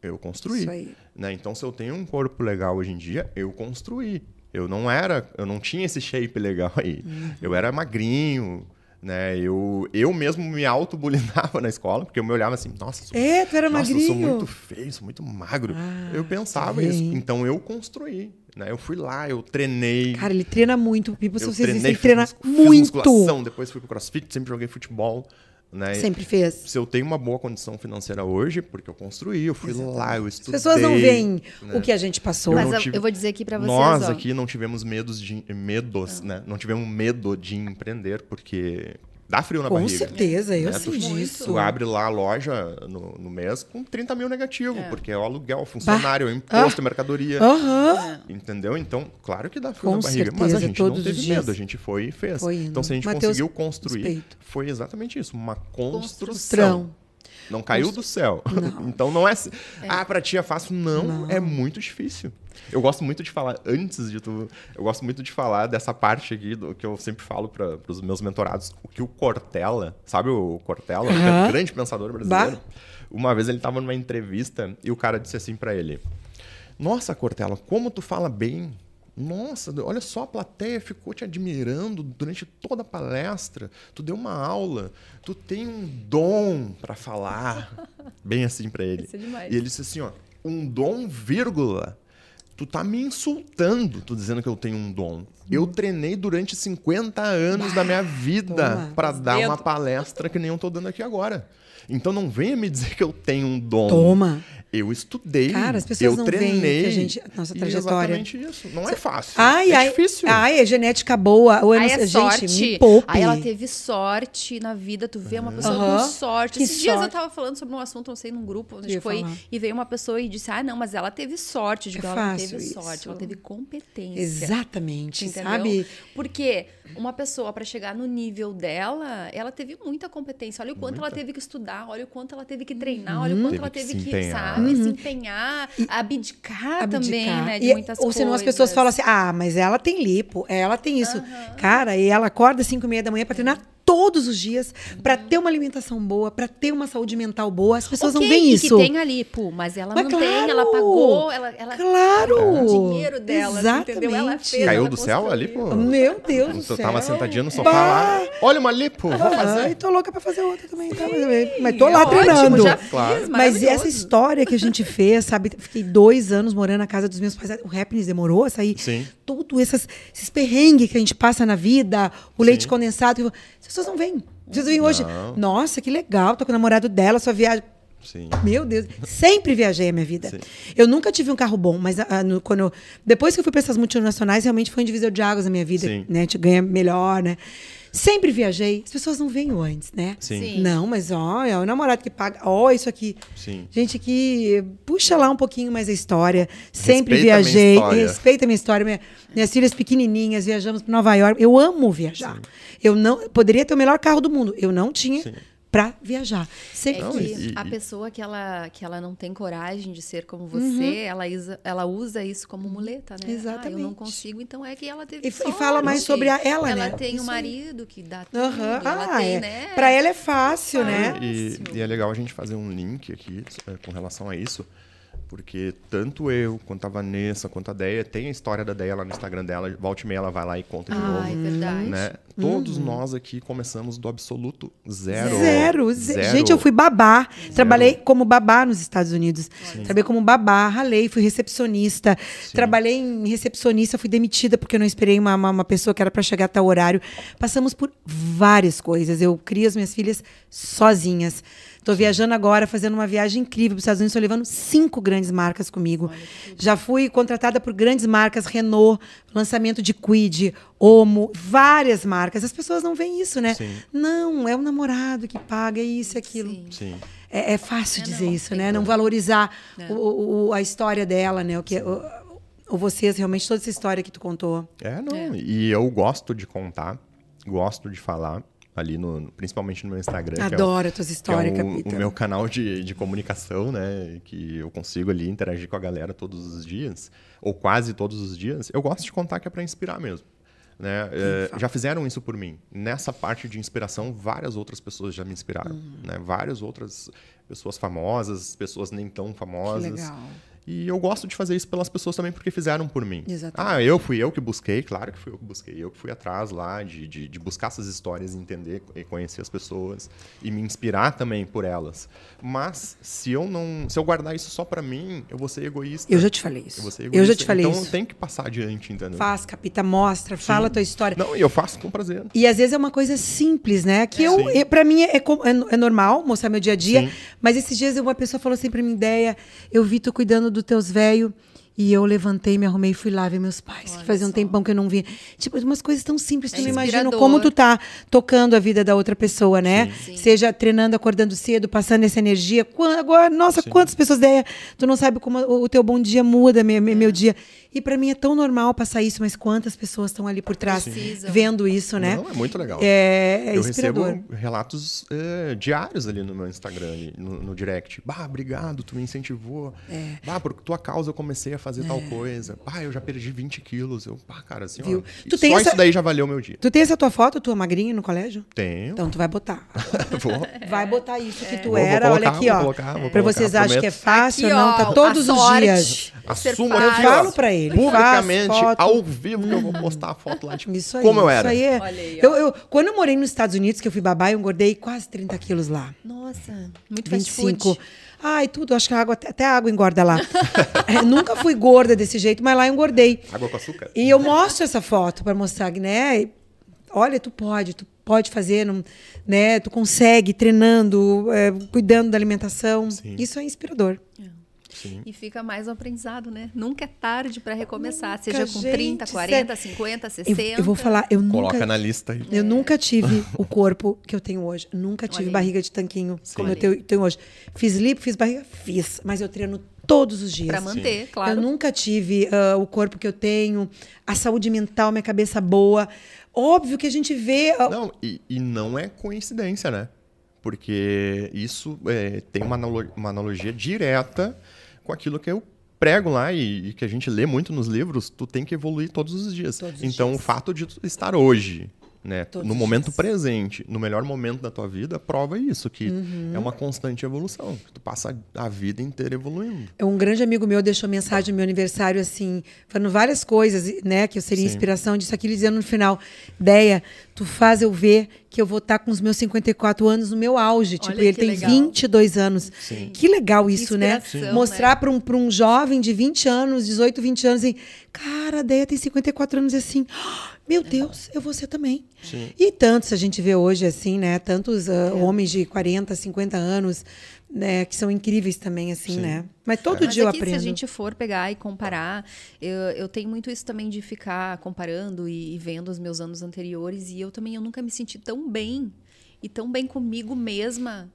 Eu construí. Isso aí. Né? Então, se eu tenho um corpo legal hoje em dia, eu construí. Eu não era, eu não tinha esse shape legal aí. Uhum. Eu era magrinho, né? Eu, eu mesmo me auto-bulinava [laughs] na escola, porque eu me olhava assim, nossa, sou É, tu era nossa, eu sou muito feio, sou muito magro. Ah, eu pensava tá isso. Então eu construí. Né? Eu fui lá, eu treinei. Cara, ele treina muito. Pipo, se eu vocês treinei, ele treina fiz, muito. Fiz musculação, depois fui pro crossfit, sempre joguei futebol. Né? Sempre fez. Se eu tenho uma boa condição financeira hoje, porque eu construí, eu fui lá, eu As estudei. pessoas não veem né? o que a gente passou. Eu Mas eu, tive- eu vou dizer aqui pra vocês, Nós ó. aqui não tivemos medos de medos, né? Não tivemos medo de empreender, porque dá frio na Com barriga. certeza, eu né? sei Tu- disso. Tu abre lá a loja no, no mês com 30 mil negativo, É. porque é o aluguel, funcionário, é imposto, é mercadoria. Aham. Entendeu? Então, claro que dá frio Com na barriga. mas certeza, a gente todos não teve medo, a gente foi e fez. Foi então, se a gente Mateus, conseguiu construir, respeito. foi exatamente isso, uma construção. Construção. Não caiu do céu. [laughs] então não é, assim, Ah, pra ti é fácil. Não, é muito difícil. Eu gosto muito de falar, antes de tu. Eu gosto muito de falar dessa parte aqui do que eu sempre falo para os meus mentorados, o que o Cortella, sabe o Cortella, que é um grande pensador brasileiro. Uma vez ele estava numa entrevista e o cara disse assim para ele: Nossa, Cortella, como tu fala bem Nossa, olha só, a plateia ficou te admirando durante toda a palestra. Tu deu uma aula, tu tem um dom para falar. [laughs] Bem assim para ele. Isso é demais. E ele disse assim, ó, um dom, vírgula. Tu tá me insultando, tu dizendo que eu tenho um dom. Eu treinei durante 50 anos da minha vida para dar uma Dentro. palestra que nem eu tô dando aqui agora. Então não venha me dizer que eu tenho um dom. Toma. Eu estudei, Cara, as pessoas eu não treinei. que a gente- nossa trajetória. exatamente isso. Não é fácil. Ai, é ai, difícil. ai, é genética boa. Ou Aí sei- é gente, sorte. me poupe. Aí ela teve sorte na vida. Tu vê uma pessoa com sorte. Que Esses dias eu sorte. tava falando sobre um assunto, não sei, num grupo, onde foi. falar. E veio uma pessoa e disse: Ah, não, mas ela teve sorte. Eu digo, É ela não teve isso. sorte, ela teve competência. Exatamente, Entendeu? sabe? Porque uma pessoa, para chegar no nível dela, ela teve muita competência. Olha o quanto ela teve que estudar, olha o quanto ela teve que treinar, olha o quanto Teve ela que teve se que, empenhar. sabe, se empenhar, abdicar, também, abdicar. né, de E- muitas ou coisas. senão as pessoas falam assim: ah, mas ela tem lipo, ela tem isso. Cara, e ela acorda às 5 e meia da manhã pra treinar todos os dias, pra ter uma alimentação boa, pra ter uma saúde mental boa. As pessoas Ok, não veem isso. que tem ali, pô, mas ela Mas não tem, claro! ela pagou, ela, ela Claro! o dinheiro dela, entendeu? Ela Exatamente. fez, Caiu ela do céu ali, pô. Meu Deus do céu. Tava sentadinha no sofá Bah! lá. Olha uma lipo, vou fazer. Ai, tô louca pra fazer outra também, tá? Mas, mas tô lá É ótimo, treinando. já fiz, Claro. Mas essa história que a gente fez, sabe? Fiquei dois anos morando na casa dos meus pais. O Happiness demorou a sair. Sim. Tudo essas, esses perrengues que a gente passa na vida, o leite Sim. condensado. As pessoas não. As pessoas veem hoje. Não. Nossa, que legal, tô com o namorado dela, sua viagem. Sim. Meu Deus, sempre viajei a minha vida. Sim. Eu nunca tive um carro bom, mas ah, no- quando eu- depois que eu fui para essas multinacionais, realmente foi um divisor de águas na minha vida, Sim. né? A gente ganha melhor, né? Sempre viajei. As pessoas não veem o antes, né? Sim. Sim. Não, mas ó, é o namorado que paga. Ó, isso aqui. Sim. Gente que puxa lá um pouquinho mais a história. Sempre Respeita minha viajei. história. Respeita a minha história. Minha- minhas filhas pequenininhas, viajamos para Nova York. Eu amo viajar. Eu não poderia ter o melhor carro do mundo. Eu não tinha Sim. Para viajar. É Sempre Não, quis. que a pessoa que ela, que ela não tem coragem de ser como você, Uhum. ela, usa, ela usa isso como muleta, né? Ah, eu Exatamente. não consigo, então é que ela teve E f- e sorte. fala mais sobre a- ela, Ela né? tem Isso um marido que dá tudo, Aham. ela Ah, tem, é. né? Pra ela é fácil, né? E, e é legal a gente fazer um link aqui é, com relação a isso, porque tanto eu, quanto a Vanessa, quanto a Deia, tem a história da Deia lá no Instagram dela, volta e meia ela vai lá e conta de Ah, é novo. verdade. Né? Todos nós aqui começamos do absoluto zero. Zero, ze- Gente, eu fui babá. Trabalhei como babá nos Estados Unidos. Trabalhei como babá, ralei, fui recepcionista. Trabalhei em recepcionista, fui demitida porque eu não esperei uma, uma, uma pessoa que era para chegar a tal horário. Passamos por várias coisas. Eu crio as minhas filhas sozinhas. Estou viajando agora, fazendo uma viagem incrível para os Estados Unidos. Estou levando cinco grandes marcas comigo. Já fui contratada por grandes marcas, Renault, lançamento de Quid, Omo, várias marcas. As pessoas não veem isso, né? Sim. Não, é o namorado que paga é isso e aquilo. Sim. Sim. É, é fácil É, dizer não, isso, tem né? Não valorizar É. o- o- o- a história dela, né? O que, o, o vocês, realmente, toda essa história que tu contou. É, não. É. E eu gosto de contar, gosto de falar ali no, principalmente no meu Instagram. que é o- Adoro as tuas que é histórias, o, Capita. o meu canal de, de comunicação, né? Que eu consigo ali interagir com a galera todos os dias, ou quase todos os dias. Eu gosto de contar que é para inspirar mesmo. Né? É, já fizeram isso por mim. Nessa parte de inspiração, várias outras pessoas já me inspiraram. Hum. Né? Várias outras pessoas famosas, pessoas nem tão famosas. legal. E eu gosto de fazer isso pelas pessoas também porque fizeram por mim. Exatamente. Ah, eu fui eu que busquei, claro que fui eu que busquei. Eu que fui atrás lá de, de, de buscar essas histórias, entender e conhecer as pessoas e me inspirar também por elas. Mas se eu não, se eu guardar isso só pra mim, eu vou ser egoísta. Eu já te falei isso. Eu, vou ser Eu já te falei então isso. tem que passar adiante, entendeu? Faz, Capita, mostra, fala a tua história. Não, e eu faço com prazer. E às vezes é uma coisa simples, né? Que eu, Sim. eu para mim é, é, é normal mostrar meu dia a dia, Sim. mas esses dias uma pessoa falou assim pra mim, ideia, eu vi tu cuidando dos teus velhos e eu levantei, me arrumei e fui lá ver meus pais, que Olha fazia um só. tempão que eu não via. Tipo, umas coisas tão simples, tu É não imagina como tu tá tocando a vida da outra pessoa, né? Sim. Seja treinando, acordando cedo, passando essa energia. Agora, nossa, quantas pessoas ideia, tu não sabe como o teu bom dia muda, meu, meu, meu dia. E pra mim é tão normal passar isso, mas quantas pessoas estão ali por trás Precisam. vendo isso, né? Não, é muito legal. É, é eu recebo relatos eh, diários ali no meu Instagram, no, no direct. Bah, obrigado, tu me incentivou. É. Bah, por tua causa eu comecei a fazer tal coisa. Ah, eu já perdi 20 quilos. Eu, pá, cara, assim, Viu? ó, Tu só tem essa- isso daí já valeu meu dia. Tu tem essa tua foto, tua magrinha no colégio? Tenho. Então tu vai botar. [laughs] vou, Vai botar isso que tu Vou- vou era. Olha colocar, aqui, vou ó. colocar, vou pra colocar, vocês achem que é fácil Aqui, ou não, ó, tá todos os sorte dias. Assumo aqui, Eu falo pra ele, Publicamente, faz foto. ao vivo, que eu vou postar a foto lá de Isso aí. como eu era. Isso aí é. Olha aí, eu, eu, quando eu morei nos Estados Unidos, que eu fui babá, eu engordei quase 30 quilos lá. Nossa, muito fast 25. food. Ai, tudo. Acho que a água, até a água engorda lá. [laughs] É, nunca fui gorda desse jeito, mas lá eu engordei. Água com açúcar. E eu mostro essa foto para mostrar, né? Olha, tu pode, tu pode fazer, não- né? Tu consegue treinando, é, cuidando da alimentação. Sim. Isso é inspirador. Sim. E fica mais um aprendizado, né? Nunca é tarde para recomeçar, Nunca, seja com 30, gente, 40, sério. 50, Eu, 60. eu vou falar, eu Coloca nunca, na lista aí. eu nunca tive [laughs] o corpo que eu tenho hoje. Nunca tive Olha aí. barriga de tanquinho como eu Olha tenho, hoje. Fiz lip, fiz barriga, fiz, mas eu treino todos os dias. Para manter, claro. Eu nunca tive ah, o corpo que eu tenho, a saúde mental, minha cabeça boa. Óbvio que a gente vê. ah, Não, e, e não é coincidência, né? Porque isso é, tem uma analogia direta com aquilo que eu prego lá e, e que a gente lê muito nos livros. Tu tem que evoluir todos os dias. Todos os então, dias. o fato de tu estar hoje, né, Todos no momento dias. presente, no melhor momento da tua vida, prova isso, que Uhum. é uma constante evolução. que Tu passa a vida inteira evoluindo. Um grande amigo meu deixou mensagem no meu aniversário, assim, falando várias coisas, né, que eu seria Sim. inspiração disso aqui, ele dizendo no final: Deia, tu faz eu ver que eu vou estar com os meus 54 anos no meu auge. Tipo, Olha ele que tem legal. 22 anos. Que legal isso, né? Mostrar né? para um, pra um jovem de 20 anos, 18, 20 anos, assim, cara, a Deia tem 54 anos e assim. "Ah, Meu Deus, eu vou ser também. Sim. E tantos a gente vê hoje, assim, né? Tantos ah, É. homens de 40, 50 anos, né? Que são incríveis também, assim, Sim. né? Mas todo Mas dia eu aqui, aprendo. se a gente for pegar e comparar, eu, eu tenho muito isso também de ficar comparando e, e vendo os meus anos anteriores. E eu também eu nunca me senti tão bem e tão bem comigo mesma.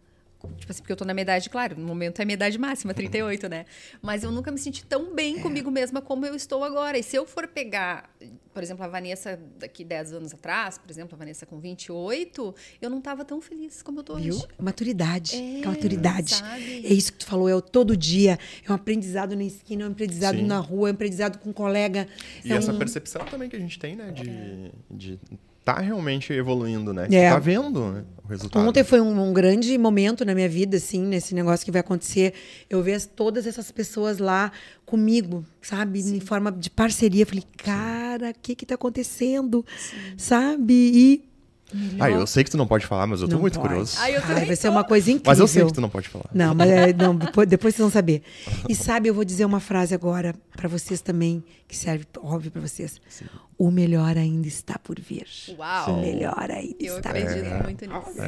Tipo assim, porque eu tô na minha idade, claro, no momento é a minha idade máxima, 38, né? Mas eu nunca me senti tão bem comigo mesma como eu estou agora. E se eu for pegar, por exemplo, a Vanessa daqui 10 anos atrás, por exemplo, a Vanessa com 28, eu não tava tão feliz como eu tô Viu? hoje. Maturidade. É, aquela maturidade. sabe? É isso que tu falou, é o todo dia. É um aprendizado na esquina, é um aprendizado Sim. na rua, é um aprendizado com um colega. E é essa um- percepção também que a gente tem, né? De, de tá realmente evoluindo, né? É. Tá vendo né, o resultado. Ontem foi um, um grande momento na minha vida, assim, nesse negócio que vai acontecer. Eu ver as- todas essas pessoas lá comigo, sabe? Em forma de parceria. Falei, cara, o que que tá acontecendo? Sabe? E. Ah, eu sei que tu não pode falar, mas eu tô Não muito pode. curioso. Ai, eu Ai, vai ser uma coisa incrível. Mas eu sei que tu não pode falar. Não, mas é, não, [laughs] depois, depois vocês vão saber. E sabe, eu vou dizer uma frase agora para vocês também, que serve, óbvio, para vocês. O melhor ainda está por vir. Uau! O melhor ainda Eu está acredito por vir. muito nisso.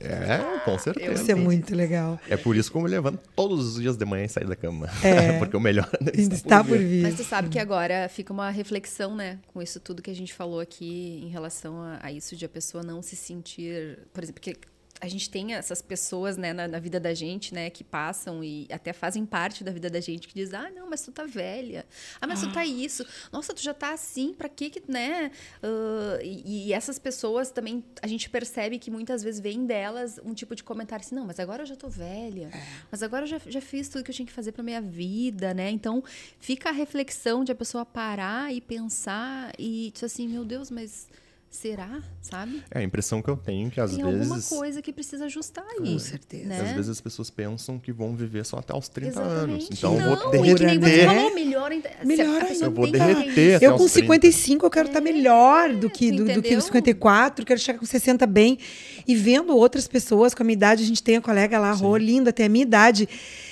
É, com certeza. Isso é muito legal. É por isso que eu me levanto todos os dias de manhã e saio da cama. É. [laughs] Porque o melhor ainda Ainda está por vir. Mas tu sabe que agora fica uma reflexão, né? Com isso tudo que a gente falou aqui em relação a, a isso de a pessoa não se sentir, por exemplo, porque a gente tem essas pessoas, né, na, na vida da gente, né, que passam e até fazem parte da vida da gente, que diz, ah, não, mas tu tá velha. Ah, mas tu tá isso. Nossa, tu já tá assim, pra que que, né? Ah, e, e essas pessoas também, a gente percebe que muitas vezes vem delas um tipo de comentário assim, não, mas agora eu já tô velha. Mas agora eu já, já fiz tudo que eu tinha que fazer pra minha vida, né? Então, fica a reflexão de a pessoa parar e pensar e assim, meu Deus, mas será, sabe? É a impressão que eu tenho que às Tem alguma vezes. coisa que precisa ajustar aí. Com certeza. Né? Às vezes as pessoas pensam que vão viver só até os 30 Exatamente. anos. Então não, eu vou que nem você derreter. falou, melhor ainda. Melhor a pessoa Eu vou tem derreter ter até Eu com os 30. 55 eu quero estar melhor do que, do, do que os 54, quero chegar com 60 bem. E vendo outras pessoas com a minha idade, a gente tem a colega lá, Rô, linda, tem a minha idade,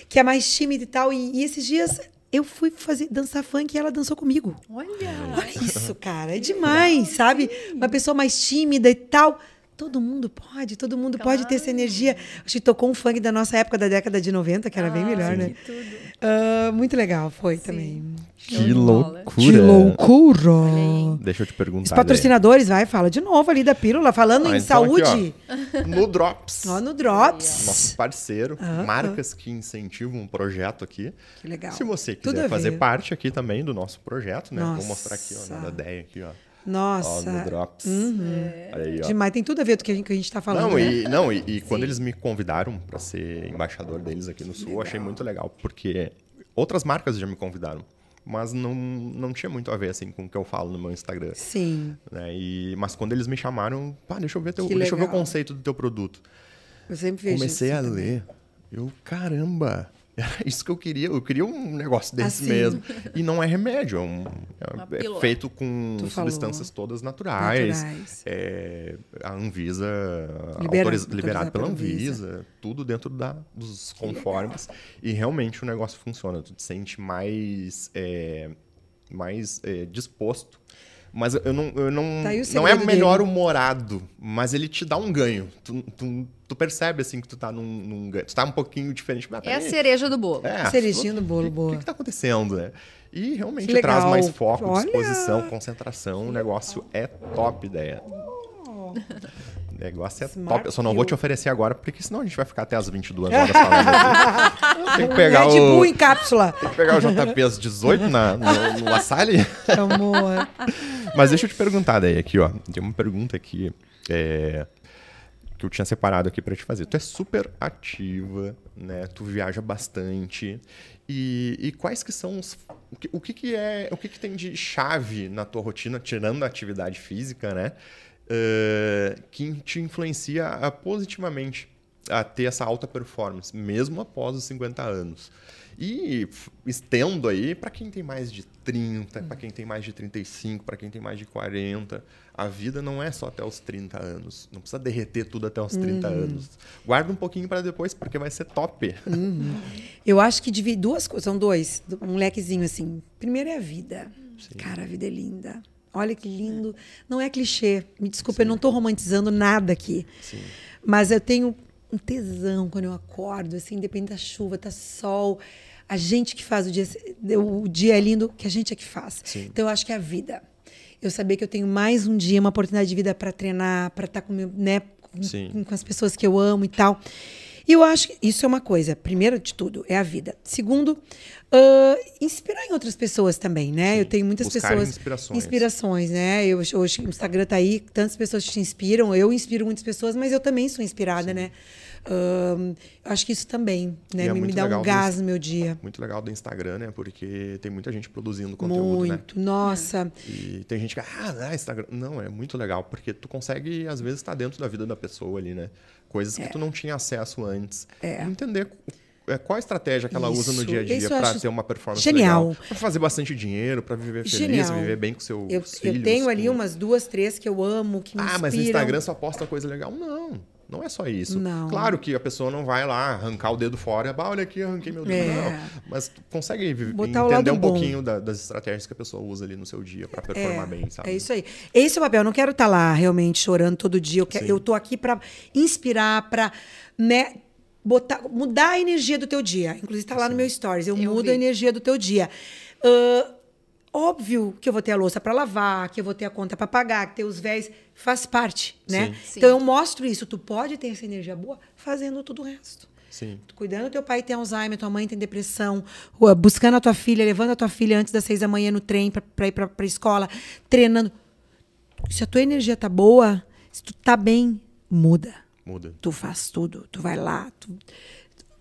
que é mais tímida e tal. E, e esses dias eu fui fazer dançar funk e ela dançou comigo. Olha, Olha isso, cara. É demais, sabe? Uma pessoa mais tímida e tal. Todo mundo pode, todo mundo pode ter essa energia. Acho que tocou um funk da nossa época, da década de 90, que era bem melhor, né? Ah, muito legal, foi também. Show Que loucura. Que loucura! Deixa eu te perguntar. Os patrocinadores, vai, fala de novo ali da pílula, falando Ah, em então aqui, saúde. Lê. [laughs] No Drops. Ó, no Drops. Nosso parceiro, marcas que incentivam um projeto aqui. Que legal. Se você quiser a fazer parte aqui também do nosso projeto, né? Vou Nossa. mostrar aqui, ó, na ideia aqui, ó. Ó, Nossa. no Drops. Olha aí, ó. Demais, tem tudo a ver com o que a gente, que a gente tá falando. Não, né? e, não, e, e quando eles me convidaram para ser embaixador deles aqui no Sul, eu achei muito legal, porque outras marcas já me convidaram. mas não, não tinha muito a ver assim com o que eu falo no meu Instagram. Sim. Né? E, mas quando eles me chamaram, pá, deixa eu ver teu, Que deixa eu ver o conceito do teu produto. Eu sempre vejo Comecei a também. ler. Eu, caramba, era [laughs] isso que eu queria. Eu queria um negócio desse Assim. mesmo. E não é remédio, é, um, é- é feito com Tu falou. substâncias todas naturais. Naturais. É, a Anvisa, Libera- autoriz- liberado pela pela Anvisa, tudo dentro da, dos conformes. E realmente o negócio funciona. Tu te sente mais, é, mais é, disposto. Mas eu não, eu não, Tá não é melhor dele. humorado, mas ele te dá um ganho. Tu, tu, tu percebe assim que tu tá num, num ganho. Tu tá um pouquinho diferente. Mas, É a cereja do bolo. é, Cerejinha do bolo, o que, boa. que, tá acontecendo, né? E realmente traz mais foco, Olha! disposição, concentração. O negócio é top ideia. O negócio é Smart top. Eu só não vou te oferecer agora, porque senão a gente vai ficar até as 22 horas [laughs] falando. Tem que pegar Red o... Bull em cápsula. Tem que pegar o JP às 18 na, no, no Assali. [laughs] Amor. Mas deixa eu te perguntar daí aqui, ó. Tem uma pergunta aqui é, que eu tinha separado aqui pra te fazer. Tu é super ativa, né? Tu viaja bastante. E, e quais que são os o que, o que que é o que que tem de chave na tua rotina, tirando a atividade física, né? Eh, que te influencia a- positivamente a ter essa alta performance, mesmo após os 50 anos. E estendo aí para quem tem mais de 30, para quem tem mais de 35, para quem tem mais de 40. A vida não é só até os 30 anos. Não precisa derreter tudo até os 30 anos. Guarda um pouquinho para depois, porque vai ser top. Eu acho que divide duas coisas, são dois, um lequezinho assim. Primeiro é a vida. Cara, a vida é linda. Olha que lindo. Não é clichê. Me desculpa, eu não estou romantizando nada aqui. Sim. Mas eu tenho um tesão quando eu acordo, assim, independente da chuva, tá sol. A gente que faz o dia, o dia é lindo, que a gente é que faz. Sim. Então eu acho que é a vida. Eu saber que eu tenho mais um dia, uma oportunidade de vida para treinar, para estar com, meu, né, com, Sim. com as pessoas que eu amo e tal. E eu acho que isso é uma coisa. Primeiro de tudo, é a vida. Segundo, ah, inspirar em outras pessoas também, né? Sim. Eu tenho muitas pessoas. inspirações. Inspirações, né? Eu, hoje o Instagram tá aí, tantas pessoas te inspiram. Eu inspiro muitas pessoas, mas eu também sou inspirada, né? Ahn, eu acho que isso também, né? É me, dá um do gás Insta- no meu dia. Muito legal do Instagram, né? Porque tem muita gente produzindo conteúdo, né? Muito. Nossa. E tem gente que, ah, não, Instagram. Não, é muito legal, porque tu consegue, às vezes, estar dentro da vida da pessoa ali, né? Coisas que tu não tinha acesso antes. É. Entender é, qual a estratégia que ela usa no Isso, dia a dia isso para ter uma performance genial. legal. Pra fazer bastante dinheiro, para viver feliz, Genial. viver bem com seus Eu, filhos. eu tenho ali com- umas duas, três que eu amo, que me Ah, inspiram. mas no Instagram só posta coisa legal. Não, não é só isso. Não. Claro que a pessoa não vai lá arrancar o dedo fora e, bah, olha aqui, arranquei meu dedo. É. Não, mas consegue Botar entender um bom. pouquinho da- das estratégias que a pessoa usa ali no seu dia para performar bem, sabe? É isso aí. Esse é o papel. Eu não quero estar lá realmente chorando todo dia. Eu, quero, Sim. eu tô aqui para inspirar, para né, botar, mudar a energia do teu dia. Inclusive está lá no meu stories. Eu, Eu mudo vi. a energia do teu dia. Ah, óbvio que eu vou ter a louça para lavar, que eu vou ter a conta para pagar, que ter os véis faz parte, né? Sim. Então eu mostro isso. Tu pode ter essa energia boa fazendo tudo o resto. Sim. Cuidando do teu pai tem Alzheimer, tua mãe tem depressão, ou, buscando a tua filha, levando a tua filha antes das seis da manhã no trem pra, pra ir pra, pra escola, treinando. Se a tua energia tá boa, se tu tá bem, muda. Muda. Tu faz tudo, tu vai lá, tu,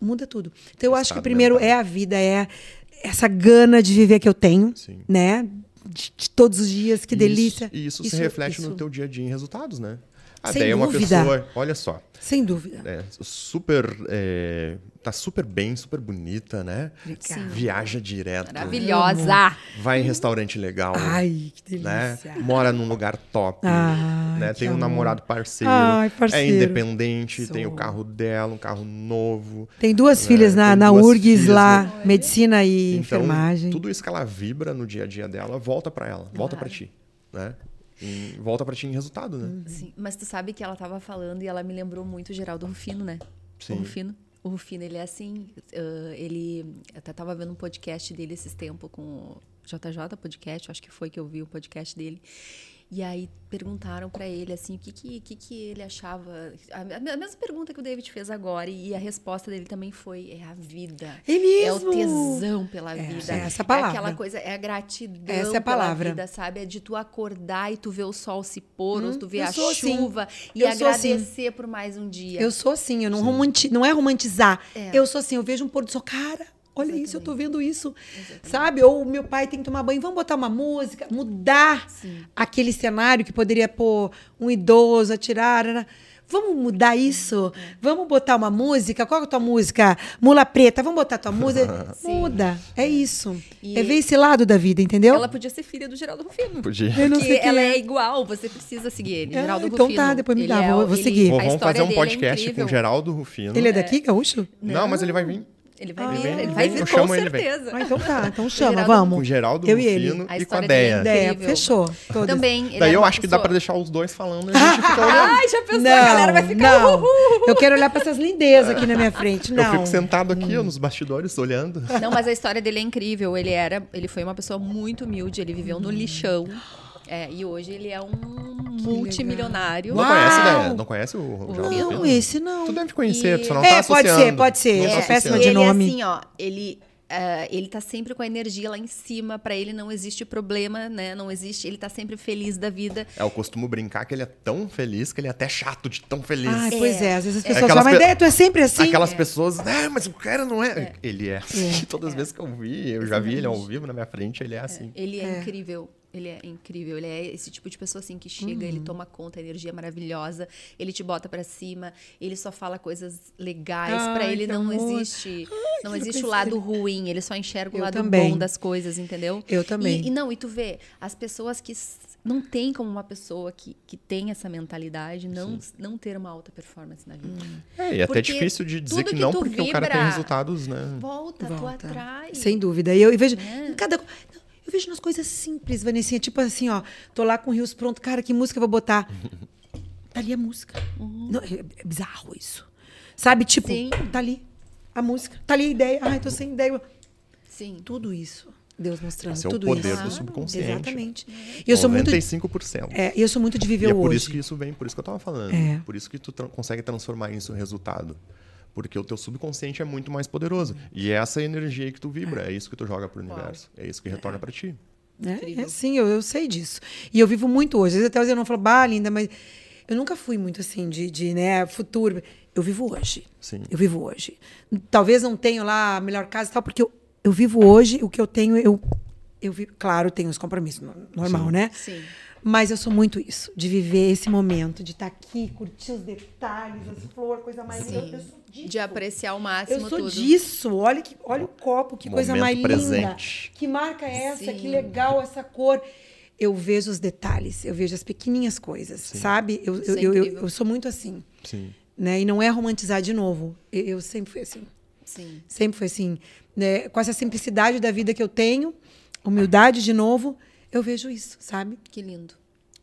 muda tudo. Então eu acho que Estado primeiro mental. é a vida, é essa gana de viver que eu tenho, Sim. né? De, de todos os dias, que delícia. Isso, e isso, se reflete no teu dia a dia em resultados, né? A Sem ideia é uma dúvida. pessoa, olha só, Sem dúvida. é, super, é, tá super bem, super bonita, né? Obrigada. Viaja direto, Maravilhosa. vai em restaurante legal, Ai, que né? delícia. Mora num lugar top, Ai, né? Tem um amor. namorado parceiro, Ai, parceiro. é independente, tem o Sou. carro dela, um carro novo. Tem duas né? filhas na, Tem na URGS lá, né? medicina e Então, enfermagem. tudo isso que ela vibra no dia a dia dela, volta pra ela, volta pra ti, né? E volta pra ti em resultado, né? Sim, mas tu sabe que ela tava falando e ela me lembrou muito o Geraldo Rufino, né? Sim. O Rufino. O Rufino, ele é assim, ah, ele até tava vendo um podcast dele esses tempos com o JJ Podcast, acho que foi que eu vi o podcast dele. E aí perguntaram pra ele assim, o que que, que que ele achava, a, mesma pergunta que o David fez agora e a resposta dele também foi é a vida. É mesmo? É o tesão pela É, vida. é essa palavra. É aquela coisa, é a gratidão Essa é a pela palavra. vida, sabe? É de tu acordar e tu ver o sol se pôr, ou tu ver a assim. chuva e Eu assim. agradecer por mais um dia. Eu sou assim, eu não, romanti não é romantizar. É. Eu sou assim, eu vejo um pôr do sol, cara, Olha isso, eu tô vendo isso. Sabe? Ou o meu pai tem que tomar banho, vamos botar uma música, mudar aquele cenário que poderia pôr um idoso, atirar. né? Vamos mudar isso? Vamos botar uma música? Qual é a tua música? Mula Preta, vamos botar tua música? [laughs] Muda. É isso. E- É ver esse lado da vida, entendeu? Ela podia ser filha do Geraldo Rufino. Podia. Eu não Porque ela é. é igual, você precisa seguir ele. É, Geraldo então Rufino. tá, depois me dá, é vou- vou ele- seguir. Pô, a vamos fazer um é podcast com o Geraldo Rufino. Ele é daqui, gaúcho? Não, mas ele vai vir. Ele vai Ah, vir, ele vem, vai vir eu com chamo ele, vem. certeza. Ah, então tá, então [laughs] chama, Geraldo- vamos. Com o Geraldo Eu e ele. A e com a Deia. é Ideia, incrível. fechou. Todas. Também. ele Daí era eu acho que dá pessoa- pra deixar os dois falando e a [laughs] gente fica olhando. Ai, já pensou? Não, a galera vai ficar. não. Eu quero olhar para essas lindezas aqui na minha frente. Não. Eu fico sentado aqui, ó, nos bastidores, olhando. Não, mas a história dele é incrível. Ele era, ele foi uma pessoa muito humilde, ele viveu no lixão. É, e hoje ele é um multimilionário. Não Uau! conhece, né? Não conhece o, o Não, esse não. Tu deve conhecer, E- tu só não É, tá pode associando. ser, pode ser. Não tá sou péssima associando. de ele nome. assim, ó, ele ah, ele tá sempre com a energia lá em cima, pra ele não existe problema, né? Não existe, ele tá sempre feliz da vida. É, eu costumo brincar que ele é tão feliz que ele é até chato de tão feliz. Ai, pois é. Às vezes as pessoas Aquelas falam, mas pe- ideia, tu é sempre assim. Aquelas pessoas, ah, mas o cara não é. Ele é assim. [laughs] Todas as vezes que eu vi, eu já vi ele ao vivo na minha frente, ele é assim. Ele é, É. incrível. Ele é incrível. Ele é esse tipo de pessoa assim que chega, Uhum. ele toma conta, a energia é maravilhosa, ele te bota pra cima, ele só fala coisas legais. Pra Ai, ele não amor. existe, não que existe o lado ruim, ele só enxerga o Eu lado também. bom das coisas, entendeu? Eu também. E, e não, e tu vê, as pessoas que não tem como uma pessoa que, que tem essa mentalidade não, não ter uma alta performance na vida. É, e é até Porque difícil de dizer que que não, tu porque o cara tem vibra- resultados, né? Volta, tu Volta. atrai. Sem dúvida. E eu, eu vejo. É. em Cada, não, eu vejo nas coisas simples, Vanessinha. Tipo assim, ó. Tô lá com o Rios pronto. Cara, que música eu vou botar? [laughs] Tá ali a música. Não, é, é bizarro isso. Sabe? Tipo, Sim. tá ali a música. Tá ali a ideia. Ai, tô sem ideia. Sim. Tudo isso. Deus mostrando Esse é o tudo poder isso. do subconsciente. Exatamente. E eu sou muito. 95%. É, e eu sou muito de viver e é o por hoje. isso que isso vem, por isso que eu tava falando. É. Por isso que tu tra- consegue transformar isso em resultado. Porque o teu subconsciente é muito mais poderoso. E é essa energia aí que tu vibra, é isso que tu joga pro universo. É isso que retorna pra ti. É, é, sim, eu, eu sei disso. E eu vivo muito hoje. Às vezes até o não falo, bah, linda, mas eu nunca fui muito assim de, de né, futuro. Eu vivo hoje. Sim. Eu vivo hoje. Talvez não tenho lá a melhor casa e tal, porque eu, eu vivo hoje, o que eu tenho, eu, eu vivo. Claro, tenho os compromissos, no- normal, Sim. né? Sim. Mas eu sou muito isso, de viver esse momento, de estar aqui, curtir os detalhes, as flores, coisa mais linda. Eu sou disso. De apreciar ao máximo Eu sou tudo. disso. Olha, que, olha o copo, que coisa Momento mais linda. presente. Que marca é essa? Sim. Que legal essa cor. Eu vejo os detalhes, eu vejo as pequenininhas coisas, sabe? Eu, eu, é eu, eu, sou muito assim. Sim. Né? E não é romantizar de novo. Eu, eu sempre fui assim. Sim. Sempre foi assim. Né? Com essa simplicidade da vida que eu tenho, humildade de novo, eu vejo isso, sabe? Que lindo.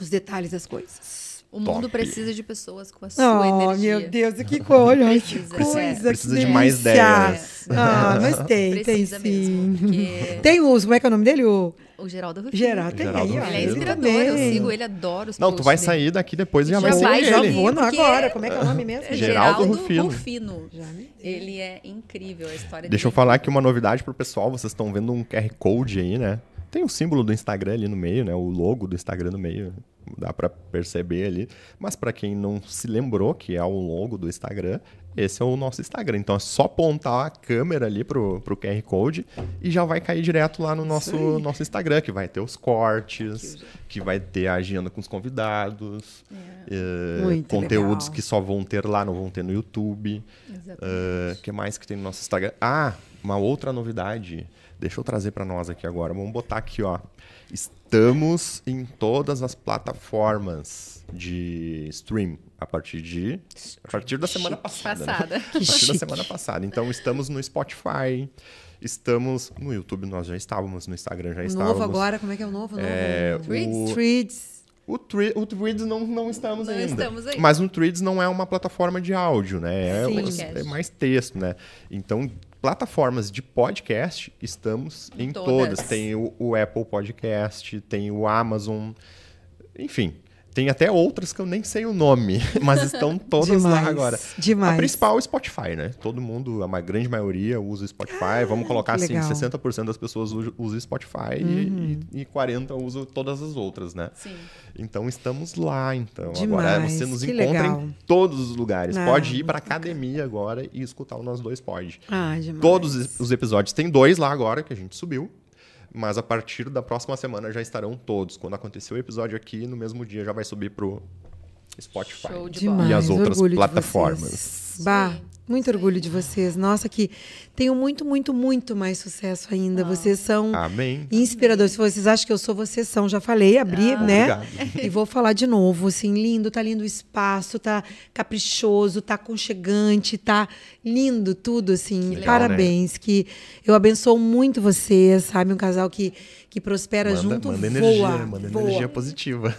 Os detalhes das coisas. O mundo Top. precisa de pessoas com a sua Oh, energia. meu Deus, que coisa, ai, que Precisa, coisa. é. que Precisa de mais ideias. Ah, mas tem, Precisa tem sim. mesmo. Porque Tem os, como é que é o nome dele? O o Geraldo Rufino. Geral, tem Geraldo aí, ó. Ele é inspirador, eu sigo ele, adoro os Não, tu vai dele. sair daqui depois e já, Já vai vai, ser já ele. Vou não, agora. Como é que é o nome mesmo? Geraldo Geraldo Rufino. Rufino. Já me- Ele é incrível, a história Deixa eu dele. falar aqui uma novidade pro pessoal. Vocês estão vendo um QR Code aí, né? Tem o símbolo do Instagram ali no meio, né? O logo do Instagram no meio. Dá pra perceber ali. Mas pra quem não se lembrou que é o logo do Instagram, esse é o nosso Instagram. Então é só apontar a câmera ali pro, pro QR Code e já vai cair direto lá no nosso, nosso Instagram, que vai ter os cortes, que vai ter a agenda com os convidados, eh, Muito conteúdos legal. que só vão ter lá, não vão ter no YouTube. O que mais que tem no nosso Instagram? Ah, uma outra novidade. Deixa eu trazer para nós aqui agora. Vamos botar aqui, ó. Estamos em todas as plataformas de stream a partir de a partir da semana passada. né? Passada. A partir da semana passada. Então estamos no Spotify, estamos no YouTube, nós já estávamos, no Instagram já O estávamos. novo agora, como é que é o novo? O novo? É, Threads? o- Threads. o, Thre- o Threads não, não estamos Não ainda. estamos ainda. Mas o Threads não é uma plataforma de áudio, né? É, Sim. é mais texto, né? Então, plataformas de podcast, estamos em, todas. todas. Tem o, o Apple Podcast, tem o Amazon, enfim. Tem até outras que eu nem sei o nome, [laughs] mas estão todas Demais, lá agora. demais. A principal é o Spotify, né? Todo mundo, a grande maioria usa o Spotify. Vamos colocar Ah, que assim, legal. Uhum. 60% das pessoas usam o Spotify e, e, e 40% usam todas as outras, né? Sim. Então estamos lá, então. agora Demais, você nos que encontra legal. em todos os lugares. Ah, pode ir para academia agora e escutar o Nós Dois Pode. Ah, demais. Todos os- os episódios, tem dois lá agora que a gente subiu. Mas a partir da próxima semana já estarão todos. Quando acontecer o episódio aqui, no mesmo dia já vai subir pro Spotify. Show de E as outras plataformas. Bah, muito orgulho de vocês. Nossa, que tenho muito, muito, muito mais sucesso ainda. Vocês são Amém. inspiradores. Se vocês acham que eu sou, vocês são. Já falei, abri, né? Obrigado. E vou falar de novo, assim, lindo, tá lindo o espaço, tá caprichoso, tá aconchegante, tá lindo tudo, assim. legal, Parabéns, que eu abençoo muito vocês, sabe? Um casal que, que prospera Manda, junto, manda voa, energia, manda voa. energia positiva.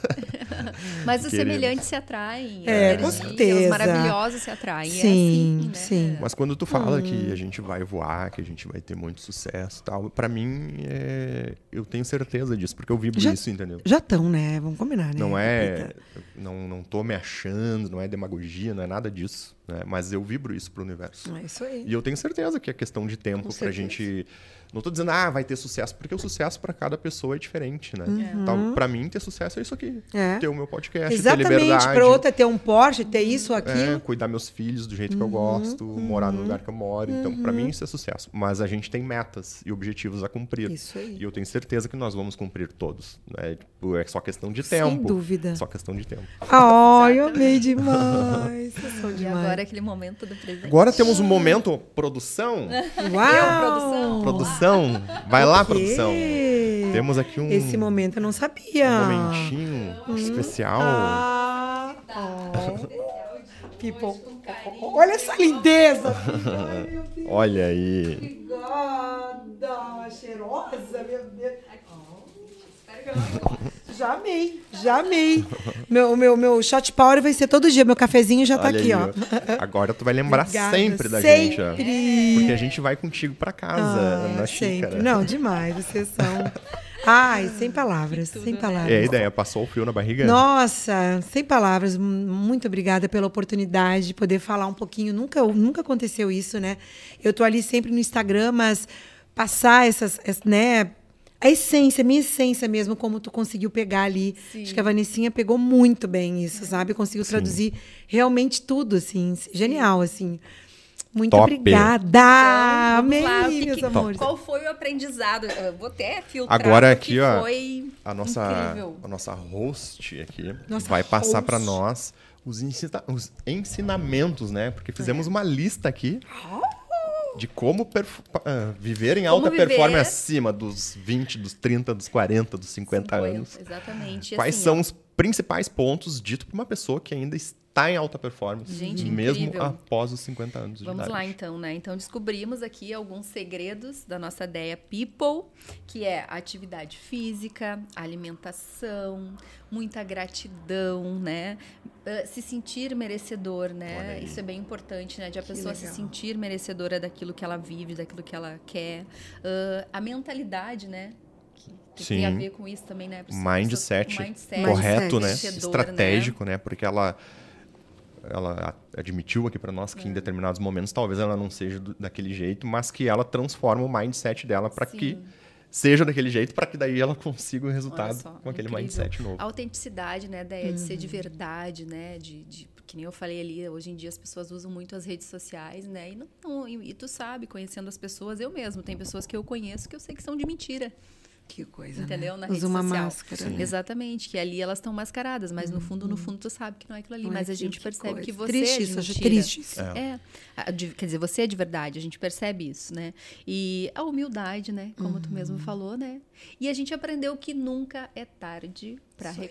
[laughs] Mas os semelhantes se atraem. É, a com energia, certeza. Os maravilhosos se atraem. Sim, é assim, né? sim. Mas quando tu fala Hum. que a gente vai voar, que a gente vai ter muito sucesso e tal, pra mim, é... eu tenho certeza disso, porque eu vibro Já- isso, entendeu? Já estão, né? Vamos combinar, né? Não é. Não, não tô me achando, não é demagogia, não é nada disso. Né? Mas eu vibro isso pro universo. É isso aí. E eu tenho certeza que é questão de tempo Com pra certeza. gente. Não tô dizendo, ah, vai ter sucesso, porque o sucesso pra cada pessoa é diferente, né? Uhum. Então, pra mim, ter sucesso é isso aqui. É. Ter o meu podcast, ter Exatamente, liberdade. para outra ter um Porsche, ter isso, É, aquilo. cuidar meus filhos do jeito que eu Uhum, gosto, morar no lugar que eu moro. Então, pra mim, isso é sucesso. Mas a gente tem metas e objetivos a cumprir. Isso aí. E eu tenho certeza que nós vamos cumprir todos. Né? Tipo, é só questão de Sem tempo. dúvida. Só questão de tempo. Ai, eu amei demais. [laughs] Vocês são E demais. agora aquele momento do presente. Agora temos um momento produção. Uau! produção? Produção. Vai lá, produção. Temos aqui um, Esse momento eu não sabia. um momentinho especial. Ah, oh. People. Olha essa lindeza. Ai. [laughs] Olha aí. Obrigada. Cheirosa, meu Deus. Já amei, já amei. Meu, meu, meu shot power vai ser todo dia. Meu cafezinho já tá Olha aqui, aí, ó. Agora tu vai lembrar Obrigada, sempre da sempre. gente, ó. Porque a gente vai contigo pra casa, Ah, na sempre. xícara. Não, demais. Vocês são. Ai, sem palavras, sem palavras. É a ideia, passou o fio na barriga? Nossa, sem palavras. Muito obrigada pela oportunidade de poder falar um pouquinho. Nunca, nunca aconteceu isso, né? Eu tô ali sempre no Instagram, mas passar essas, ess- né? A essência, a minha essência mesmo, como tu conseguiu pegar ali. Acho que a Vanessinha pegou muito bem isso, sabe? Conseguiu traduzir realmente tudo, assim. Genial, assim. Muito Top. obrigada! Então, Amei, lá, que meus que- amores. Qual foi o aprendizado? Eu vou até filtrar Agora aqui, que ó, foi A nossa, incrível. a nossa host aqui Nossa vai passar host. pra nós os, ensina- os ensinamentos, né? Porque fizemos uma lista aqui de como ah, viver em Como alta viver. performance acima dos 20, dos 30, dos 40, dos 50 anos. Exatamente. Quais assim, são ó, os principais pontos dito por uma pessoa que ainda está em alta performance, Gente, mesmo incrível. após os 50 anos de Vamos idade? lá então, né? Então descobrimos aqui alguns segredos da nossa ideia People, que é atividade física, alimentação, muita gratidão, né? Ah, se sentir merecedor, né? Isso é bem importante, né? De a pessoa se legal. sentir merecedora daquilo que ela vive, daquilo que ela quer. Ah, a mentalidade, né? Que que tem a Sim. ver com isso também, né? Pessoa- mindset, mindset correto, né? merecedor, Estratégico, né? Porque ela ela admitiu aqui pra nós que É. em determinados momentos talvez ela não seja do- daquele jeito, mas que ela transforma o mindset dela para que seja daquele jeito, para que daí ela consiga o resultado só, com aquele incrível. mindset novo. A autenticidade, né, Déia, de ser Uhum. de verdade, né, de, de- que nem eu falei ali, hoje em dia as pessoas usam muito as redes sociais, né, e, não, não- e, e tu sabe, conhecendo as pessoas, eu mesmo, tem pessoas que eu conheço que eu sei que são de mentira, Que coisa, entendeu, né? na rede Usa uma social. máscara. Sim. Exatamente, que ali elas estão mascaradas, mas no fundo, no fundo, tu sabe que não é aquilo ali, Não é mas a aquilo, gente percebe coisa. que você Triste é isso, acho triste isso. É. É, a quer dizer, você é de verdade, a gente percebe isso, né? E a humildade, né? Como tu mesmo Uhum. falou, né? E a gente aprendeu que nunca é tarde para Isso aí.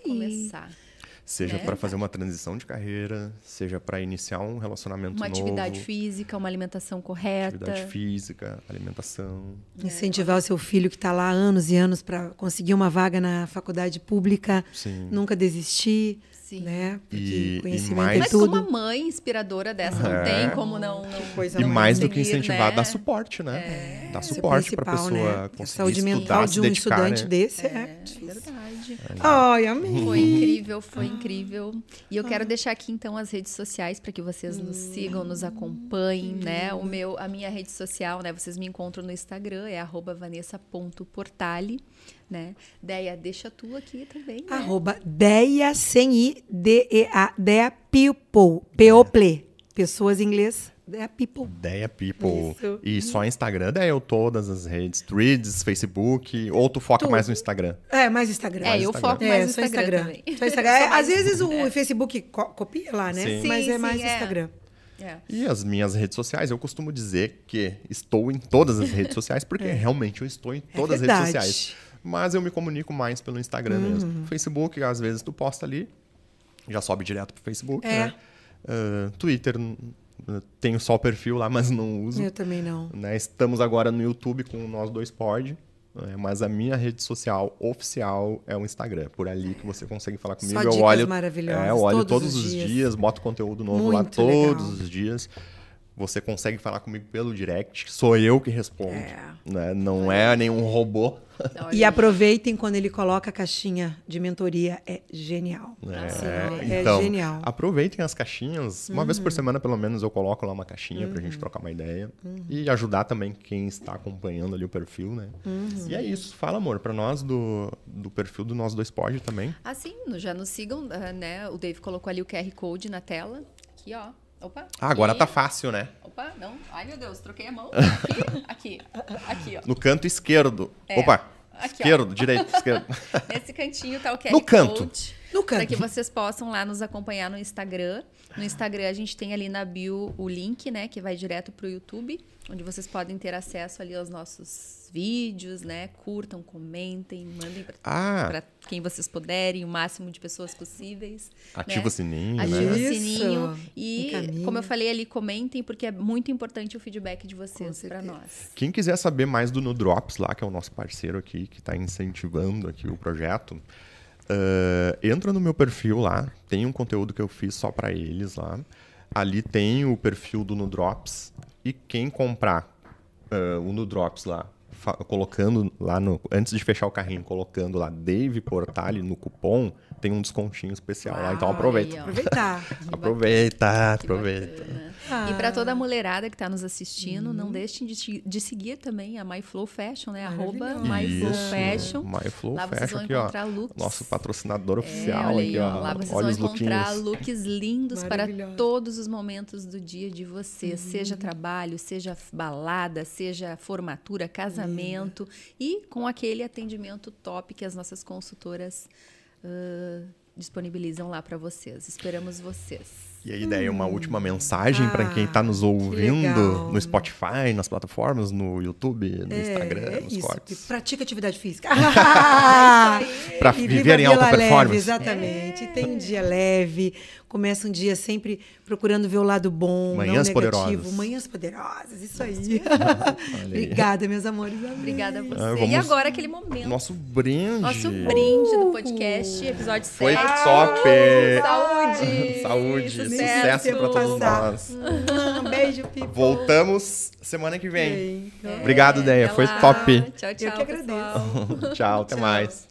Seja né? para fazer uma transição de carreira, seja para iniciar um relacionamento Uma novo, atividade física, uma alimentação correta. atividade física, alimentação. Incentivar o seu filho que está lá há anos e anos para conseguir uma vaga na faculdade pública, Sim. nunca desistir, Sim. né? Porque E- e conhecimento mais- é Mas como tudo. uma mãe inspiradora dessa, não tem como não. não coisa E não mais do que incentivar, né? dá suporte, né? Dá Isso é suporte para a principal, pessoa né? Conseguir saúde estudar, mental se de um dedicar, estudante né? desse é, É verdade. Ai, amém. Foi incrível, foi incrível. E eu quero deixar aqui então as redes sociais para que vocês nos sigam, nos acompanhem, né? O meu, a minha rede social, né? Vocês me encontram no Instagram, é arroba vanessa.portale, né? Deia, deixa tu aqui também, né? Arroba Deia sem I, D-E-A, Dea People, People. Pessoas em inglês, Dea People. Ideia People. Isso. E só Instagram, daí eu todas as redes, Threads, Facebook, ou tu foca Tudo. mais no Instagram? É, mais Instagram. É, eu Instagram. foco mais no só Instagram, também. Só Instagram. É, mais- [laughs] às vezes o Facebook co- copia lá, né? Sim. Mas Sim, é mais sim, é. Instagram. É. E as minhas redes sociais, eu costumo dizer que estou em todas as redes [laughs] sociais, porque realmente eu estou em todas as redes É. sociais. Mas eu me comunico mais pelo Instagram Uhum. mesmo. Facebook, às vezes tu posta ali, já sobe direto pro Facebook, É. né? Ah, Twitter, tenho só o perfil lá, [laughs] mas não uso. Eu também não. né? Estamos agora no YouTube com Nós Dois Pod, né? mas a minha rede social oficial é o Instagram. Por ali que você consegue falar comigo. Só eu olho, maravilhosas, é, eu olho todos todos, os dias. dias, boto conteúdo novo lá Muito todos legal. os dias. Você consegue falar comigo pelo direct, sou eu que respondo. É. né? Não é nenhum robô. E aproveitem quando ele coloca a caixinha de mentoria. É genial. né? Assim, É, é então, genial. Uhum. aproveitem as caixinhas. Uma vez por semana, pelo menos, eu coloco lá uma caixinha pra gente trocar uma ideia. E ajudar também quem está acompanhando ali o perfil, né? Uhum. E é isso. Fala, amor, pra nós do, do perfil do Nós Dois Pod também. Assim, já nos sigam, ah, né? O Dave colocou ali o QR Code na tela. Aqui, ó. Opa. Ah, agora aqui. tá fácil, né? Opa, não. Ai, meu Deus, troquei a mão. Aqui, [laughs] aqui, aqui, ó. No canto esquerdo. É. Opa! Aqui, ó. esquerdo, direito, esquerdo. [laughs] Nesse cantinho tá o QR No canto. Code. No Para canto. que vocês possam lá nos acompanhar no Instagram. No Instagram a gente tem ali na bio o link, né, que vai direto pro YouTube, onde vocês podem ter acesso ali aos nossos vídeos, né? Curtam, comentem, mandem para Ah, quem vocês puderem, o máximo de pessoas possíveis. ativa né? o sininho, Ativa né? o Isso, sininho e, encaminha. como eu falei ali, comentem, porque é muito importante o feedback de vocês para nós. Quem quiser saber mais do Nudrops lá, que é o nosso parceiro aqui, que está incentivando aqui o projeto, ah, entra no meu perfil lá, tem um conteúdo que eu fiz só para eles lá. Ali tem o perfil do Nudrops e quem comprar ah, o Nudrops lá, colocando lá no antes de fechar o carrinho, colocando lá Dave Portale no cupom, tem um descontinho especial lá. Então Uau, aproveita. aí. Aproveitar. [laughs] Aproveita, Que aproveita. Ah. E para toda a mulherada que está nos assistindo, Uhum. não deixem de, de seguir também a MyFlow Fashion, né? Arroba. MyFlow Fashion. MyFlow Lá vocês Fashion vão aqui, ó. encontrar looks. Nosso patrocinador É, oficial olha aí, aqui, ó. Lá vocês Olha vão os encontrar lookinhos. looks lindos para todos os momentos do dia de vocês. Seja Uhum. trabalho, seja balada, seja formatura, casamento. E com aquele atendimento top que as nossas consultoras ah, disponibilizam lá para vocês. Esperamos vocês. E aí, daí, uma última mensagem para quem está nos Ah, ouvindo no Spotify, nas plataformas, no YouTube, no Instagram, é nos isso, cortes. pratica atividade física. [laughs] Pra E viver em a alta performance. Leve, exatamente. Tem um dia leve, começa um dia sempre procurando ver o lado bom, Manhãs não negativo. poderosas. Manhãs poderosas, isso aí. [laughs] aí. Obrigada, meus amores. Obrigada a você. Ah, E vamos- agora aquele momento. Nosso brinde. Nosso brinde do podcast, episódio 7. Foi top! Saúde! Saúde, sucesso tempo para todos passar. nós. Um beijo, people. Voltamos semana que vem. Bem. Obrigado, Deia. Até Foi lá. top. Tchau, tchau. Eu que agradeço. [laughs] Tchau, até Tchau. mais.